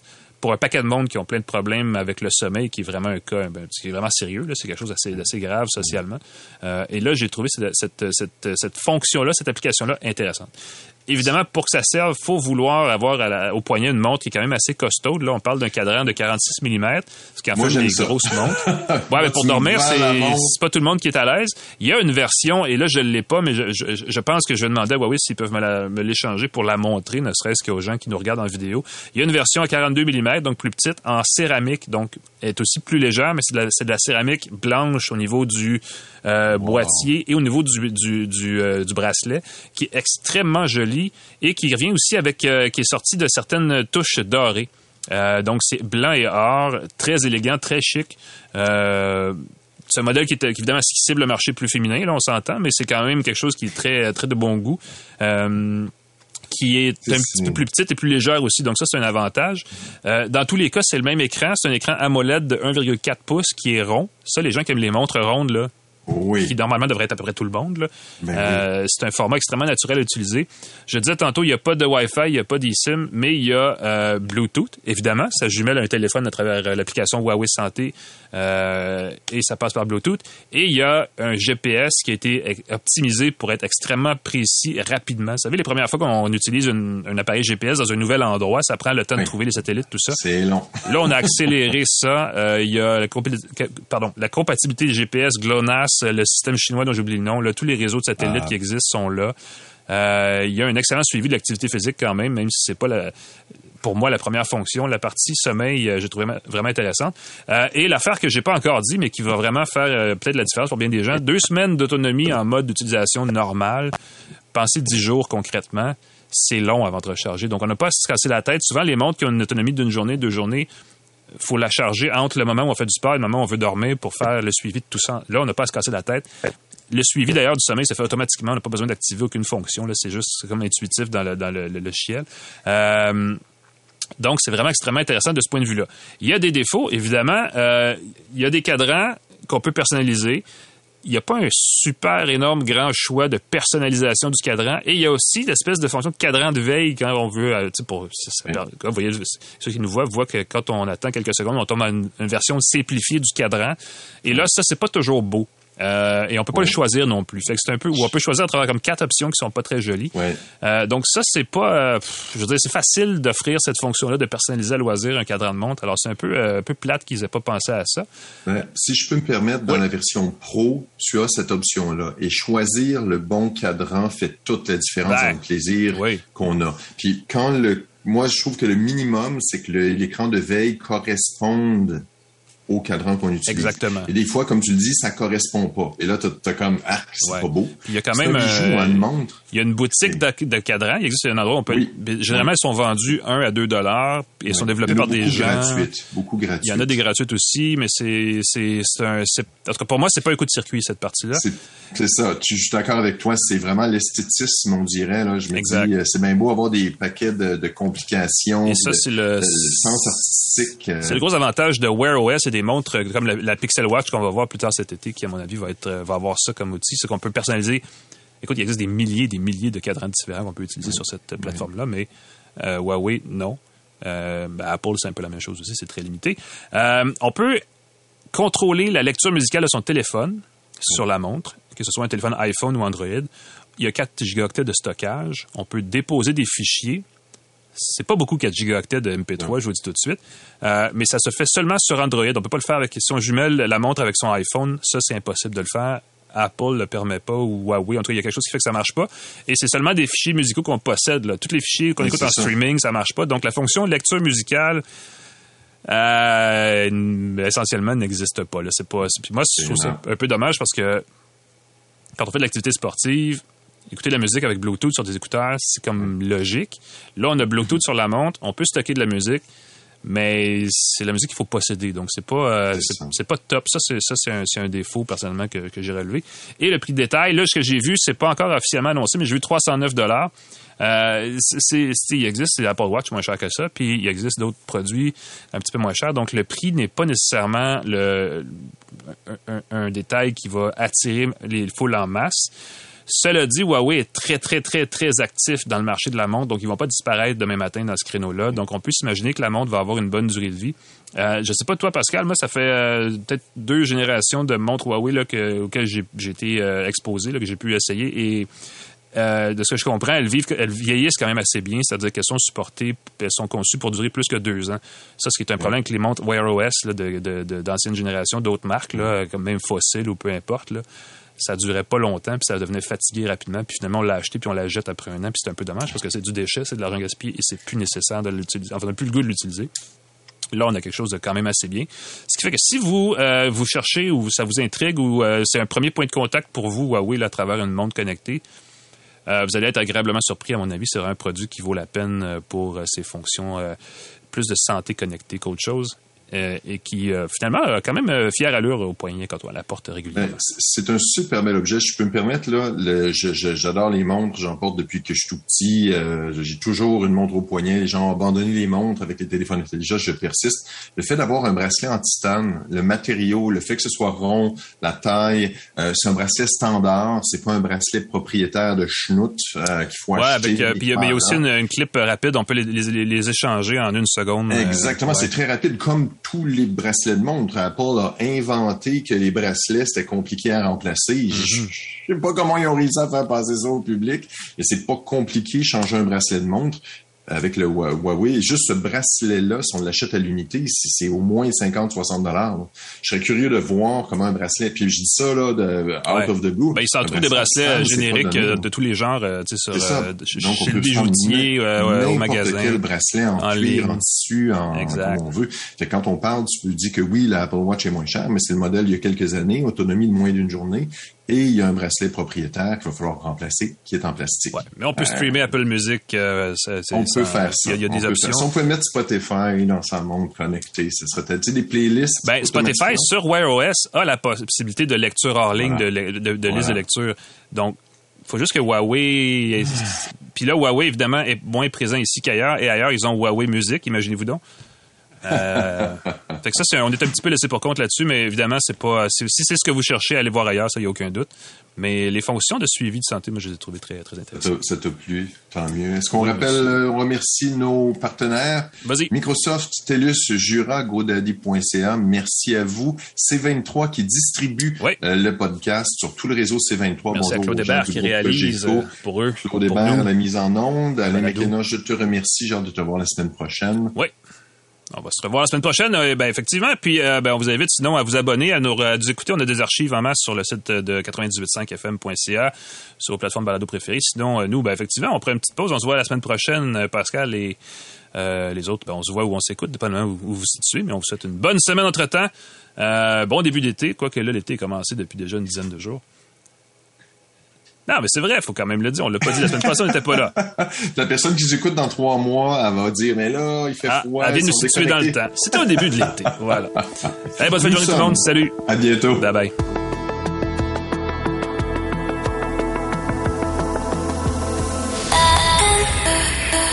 pour un paquet de monde qui ont plein de problèmes avec le sommeil, qui est vraiment un cas ben, qui est vraiment sérieux, c'est quelque chose d'assez, d'assez grave socialement. Euh, et là, j'ai trouvé cette fonction-là, cette application-là intéressante. Évidemment, pour que ça serve, faut vouloir avoir à la- au poignet une montre qui est quand même assez costaude. Là, on parle d'un cadran de 46 mm, ce qui en fait des ça. grosses montres. Ouais, mais pour dormir, c'est c'est pas tout le monde qui est à l'aise. Il y a une version, et là, je ne l'ai pas, mais je, je, je pense que je vais demander à Huawei s'ils peuvent me la- me l'échanger pour la montrer, ne serait-ce qu'aux gens qui nous regardent en vidéo. Il y a une version à 42 mm, donc plus petite, en céramique, donc elle est aussi plus légère, mais c'est de, la- c'est de la céramique blanche au niveau du euh, boîtier et au niveau du, du, du, euh, du bracelet, qui est extrêmement joli et qui revient aussi avec, euh, qui est sorti de certaines touches dorées. Euh, donc c'est blanc et or, très élégant, très chic. Euh, c'est un modèle qui est évidemment qui cible le marché plus féminin, là on s'entend, mais c'est quand même quelque chose qui est très très de bon goût. Euh, qui est un petit peu plus petite et plus légère aussi, donc ça c'est un avantage. Euh, dans tous les cas, c'est le même écran, c'est un écran AMOLED de 1,4 pouces qui est rond. Ça, les gens qui aiment les montres rondes là, Oui. qui normalement devrait être à peu près tout le monde. là. Ben Euh, C'est un format extrêmement naturel à utiliser. Je disais tantôt, il n'y a pas de Wi-Fi, il n'y a pas d'eSIM, mais il y a euh, Bluetooth, évidemment. Ça jumelle un téléphone à travers euh, l'application Huawei Santé euh, et ça passe par Bluetooth. Et il y a un GPS qui a été optimisé pour être extrêmement précis rapidement. Vous savez, les premières fois qu'on utilise une- un appareil GPS dans un nouvel endroit, ça prend le temps de trouver les satellites, tout ça. C'est long. Là, on a accéléré ça. Il y a la, pardon, la compatibilité GPS, GLONASS, le système chinois dont j'ai oublié le nom. Là, tous les réseaux de satellites Ah. qui existent sont là. Euh, il y a un excellent suivi de l'activité physique quand même, même si c'est pas la, pour moi la première fonction. La partie sommeil, euh, j'ai trouvé vraiment intéressante. Euh, et l'affaire que j'ai pas encore dit, mais qui va vraiment faire euh, peut-être la différence pour bien des gens, deux semaines d'autonomie en mode d'utilisation normale. Pensez dix jours concrètement. C'est long avant de recharger. Donc, on n'a pas à se casser la tête. Souvent, les montres qui ont une autonomie d'une journée, deux journées, faut la charger entre le moment où on fait du sport et le moment où on veut dormir pour faire le suivi de tout ça. Là, on n'a pas à se casser la tête. Le suivi d'ailleurs du sommeil se fait automatiquement. On n'a pas besoin d'activer aucune fonction. C'est juste comme intuitif dans le, dans logiciel. Euh, donc, c'est vraiment extrêmement intéressant de ce point de vue-là. Il y a des défauts, évidemment. Euh, il y a des cadrans qu'on peut personnaliser. Il n'y a pas un super énorme grand choix de personnalisation du cadran. Et il y a aussi l'espèce de fonction de cadran de veille quand on veut, euh, tu sais, pour, ça- ça- vous voyez, ceux qui nous voient voient que quand on attend quelques secondes, on tombe dans une, une version simplifiée du cadran. Et là, ça, c'est pas toujours beau. Euh, et on peut pas le choisir non plus. Fait que c'est un peu, ou on peut choisir à travers comme quatre options qui sont pas très jolies. Ouais. Euh, donc ça, c'est pas, euh, je veux dire, c'est facile d'offrir cette fonction-là de personnaliser à loisir un cadran de montre. Alors c'est un peu, un peu plate qu'ils aient pas pensé à ça. Si je peux me permettre, dans la version Pro, tu as cette option-là. Et choisir le bon cadran fait toute la différence dans le plaisir qu'on a. Puis quand le... Moi, je trouve que le minimum, c'est que l'écran de veille corresponde au cadran qu'on utilise. Exactement. Et des fois, comme tu le dis, ça correspond pas. Et là, t'as as comme, ah, c'est Ouais. pas beau. Il y a quand même un bijou, euh, une montre. Il y a une boutique de, de cadrans. Il existe un endroit où on peut. Oui. Généralement, elles sont vendues 1 à 2 dollars et sont a par des beaucoup gens. gratuites, beaucoup gratuites. Il y en a des gratuites aussi, mais c'est c'est un. En tout cas, pour moi, c'est pas un coup de circuit cette partie-là. C'est ça. Tu- Je suis d'accord avec toi. C'est vraiment l'esthétisme, on dirait. Là. Je me Exact. dis, euh, c'est bien beau avoir des paquets de, de complications. Et ça, c'est le. le sens artistique. euh, C'est le gros avantage de Wear OS et des montres euh, comme la, la Pixel Watch qu'on va voir plus tard cet été, qui à mon avis va être euh, va avoir ça comme outil, c'est qu'on peut personnaliser. Écoute, il existe des milliers, des milliers de cadrans différents qu'on peut utiliser sur cette euh, plateforme-là, mais euh, Huawei non. Euh, ben, Apple c'est un peu la même chose aussi, c'est très limité. Euh, on peut contrôler la lecture musicale de son téléphone sur la montre, que ce soit un téléphone iPhone ou Android. Il y a 4 gigaoctets de stockage. On peut déposer des fichiers c'est pas beaucoup 4 gigaoctets de MP3, je vous le dis tout de suite. Euh, mais ça se fait seulement sur Android. On peut pas le faire avec si on jumelle la montre avec son iPhone. Ça, c'est impossible de le faire. Apple le permet pas ou Huawei. En tout cas, il y a quelque chose qui fait que ça marche pas. Et c'est seulement des fichiers musicaux qu'on possède. Là. Tous les fichiers qu'on Oui, écoute en ça. streaming, ça marche pas. Donc la fonction lecture musicale euh, essentiellement n'existe pas. Là. C'est pas. Puis moi, je trouve ça un peu dommage parce que quand on fait de l'activité sportive, écouter de la musique avec Bluetooth sur des écouteurs, c'est comme logique. Là, on a Bluetooth sur la montre, on peut stocker de la musique, mais c'est la musique qu'il faut posséder. Donc, c'est pas, euh, C'est c'est c'est pas top. Ça, c'est, c'est un, c'est un défaut, personnellement, que, que j'ai relevé. Et le prix de détail, là, ce que j'ai vu, c'est pas encore officiellement annoncé, mais j'ai vu 309 dollars. Euh, c'est, c'est- c'est- il existe l'Apple Watch moins cher que ça, puis il existe d'autres produits un petit peu moins chers. Donc, le prix n'est pas nécessairement le, un, un- un détail qui va attirer les foules en masse. Cela dit, Huawei est très, très, très, très actif dans le marché de la montre, donc ils vont pas disparaître demain matin dans ce créneau-là. Donc, on peut s'imaginer que la montre va avoir une bonne durée de vie. Euh, je sais pas toi, Pascal, moi, ça fait euh, peut-être deux générations de montres Huawei là, que, auxquelles j'ai j'ai été euh, exposé, là, que j'ai pu essayer. Et euh, de ce que je comprends, elles, vivent, elles vieillissent quand même assez bien, c'est-à-dire qu'elles sont supportées, elles sont conçues pour durer plus que deux ans. Ça, ce qui est un problème avec les montres Wear OS là, de, de, de- d'ancienne génération, d'autres marques, là, comme même Fossil ou peu importe, là, ça durait pas longtemps, puis ça devenait fatigué rapidement, puis finalement on l'a acheté, puis on la jette après un an, puis c'est un peu dommage parce que c'est du déchet, c'est de l'argent gaspillé et c'est plus nécessaire de l'utiliser. Enfin, on n'a plus le goût de l'utiliser. Là, on a quelque chose de quand même assez bien. Ce qui fait que si vous euh, vous cherchez ou ça vous intrigue ou euh, c'est un premier point de contact pour vous, Huawei, là, à travers une montre connectée, euh, vous allez être agréablement surpris, à mon avis. C'est un produit qui vaut la peine pour ses fonctions plus de santé connectée qu'autre chose. Euh, et qui, euh, finalement, a quand même euh, fière allure au poignet quand on la porte régulièrement. Ben, c'est un super bel objet. Je peux me permettre, là, le- je- je- j'adore les montres. J'en porte depuis que je suis tout petit. Euh, j'ai toujours une montre au poignet. Les gens ont abandonné les montres avec les téléphones intelligents. Je persiste. Le fait d'avoir un bracelet en titane, le matériau, le fait que ce soit rond, la taille, euh, c'est un bracelet standard. C'est pas un bracelet propriétaire de schnout euh, qu'il faut Ouais, acheter. avec, euh, puis il y a- mais il y a aussi une, une clip rapide, on peut les, les- les échanger en une seconde. Exactement, ouais. c'est très rapide, comme tous les bracelets de montre. Apple a inventé que les bracelets, c'était compliqué à remplacer. Je Mm-hmm. je sais pas comment ils ont réussi à faire passer ça au public, mais c'est pas compliqué changer un bracelet de montre avec le Hua- Huawei. Juste ce bracelet-là, si on l'achète à l'unité, c'est au moins 50-60 dollars. Je serais curieux de voir comment un bracelet, puis je dis ça là, de out Ouais. of the blue. Ben, ils s'en Un trouvent des bracelets génériques euh, de tous les genres, euh, tu sais, sur, euh, Donc, on chez le bijoutier, euh, au magasin. quel bracelet en, en cuir, ligne. en tissu, en, Exact. comme on veut. Fait que quand on parle, tu peux dire que oui, l'Apple Watch est moins cher, mais c'est le modèle il y a quelques années, autonomie de moins d'une journée, et il y a un bracelet propriétaire qu'il va falloir remplacer, qui est en plastique. Ouais, mais on peut streamer Apple Music. euh, c'est- On peut faire ça. Il y a, y des options. Si on peut mettre Spotify dans sa montre connectée, ce serait peut-être des playlists. Ben, Spotify sur Wear OS a la possibilité de lecture hors ligne, Voilà. de, de, de Voilà. liste de lecture. Donc, il faut juste que Huawei. Puis là, Huawei, évidemment, est moins présent ici qu'ailleurs. Et ailleurs, ils ont Huawei Music, imaginez-vous donc. Euh, fait que ça, c'est on est un petit peu laissé pour compte là-dessus, mais évidemment, c'est pas. Si c'est ce que vous cherchez, allez voir ailleurs, ça, il n'y a aucun doute. Mais les fonctions de suivi de santé, moi, je les ai trouvées très, très intéressantes. ça t'a plu, tant mieux. Est-ce qu'on rappelle, euh, on remercie nos partenaires? Vas-y. Microsoft, TELUS, Jura, GoDaddy.ca. Merci à vous. C23 qui distribue Oui. euh, le podcast sur tout le réseau C23. Merci à Bonjour Claude aux gens Hébert qui réalise euh, pour eux. Claude Hébert, la mise en onde. Alain. McKenna, je te remercie. J'ai hâte de te voir la semaine prochaine. Oui. On va se revoir la semaine prochaine, euh, ben, effectivement. Puis, euh, ben, on vous invite sinon à vous abonner, à nous, écouter. On a des archives en masse sur le site de 985fm.ca, sur vos plateformes balado préférées. Sinon, euh, nous, ben, effectivement, on prend une petite pause. On se voit la semaine prochaine, Pascal et les autres. Ben, on se voit où on s'écoute, dépendamment où, vous vous situez. Mais on vous souhaite une bonne semaine entre-temps. Bon début d'été, quoique là, l'été a commencé depuis déjà une dizaine de jours. Non, mais c'est vrai, il faut quand même le dire. On l'a pas dit la semaine passée, on n'était pas là. La personne qui nous écoute dans trois mois, elle va dire, mais là, il fait Ah, froid. elle vient nous situer dans le temps. C'était au début de l'été. Voilà. Allez, bonne fin de journée tout le monde. Salut. À bientôt. Bye bye.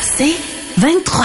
C'est 23.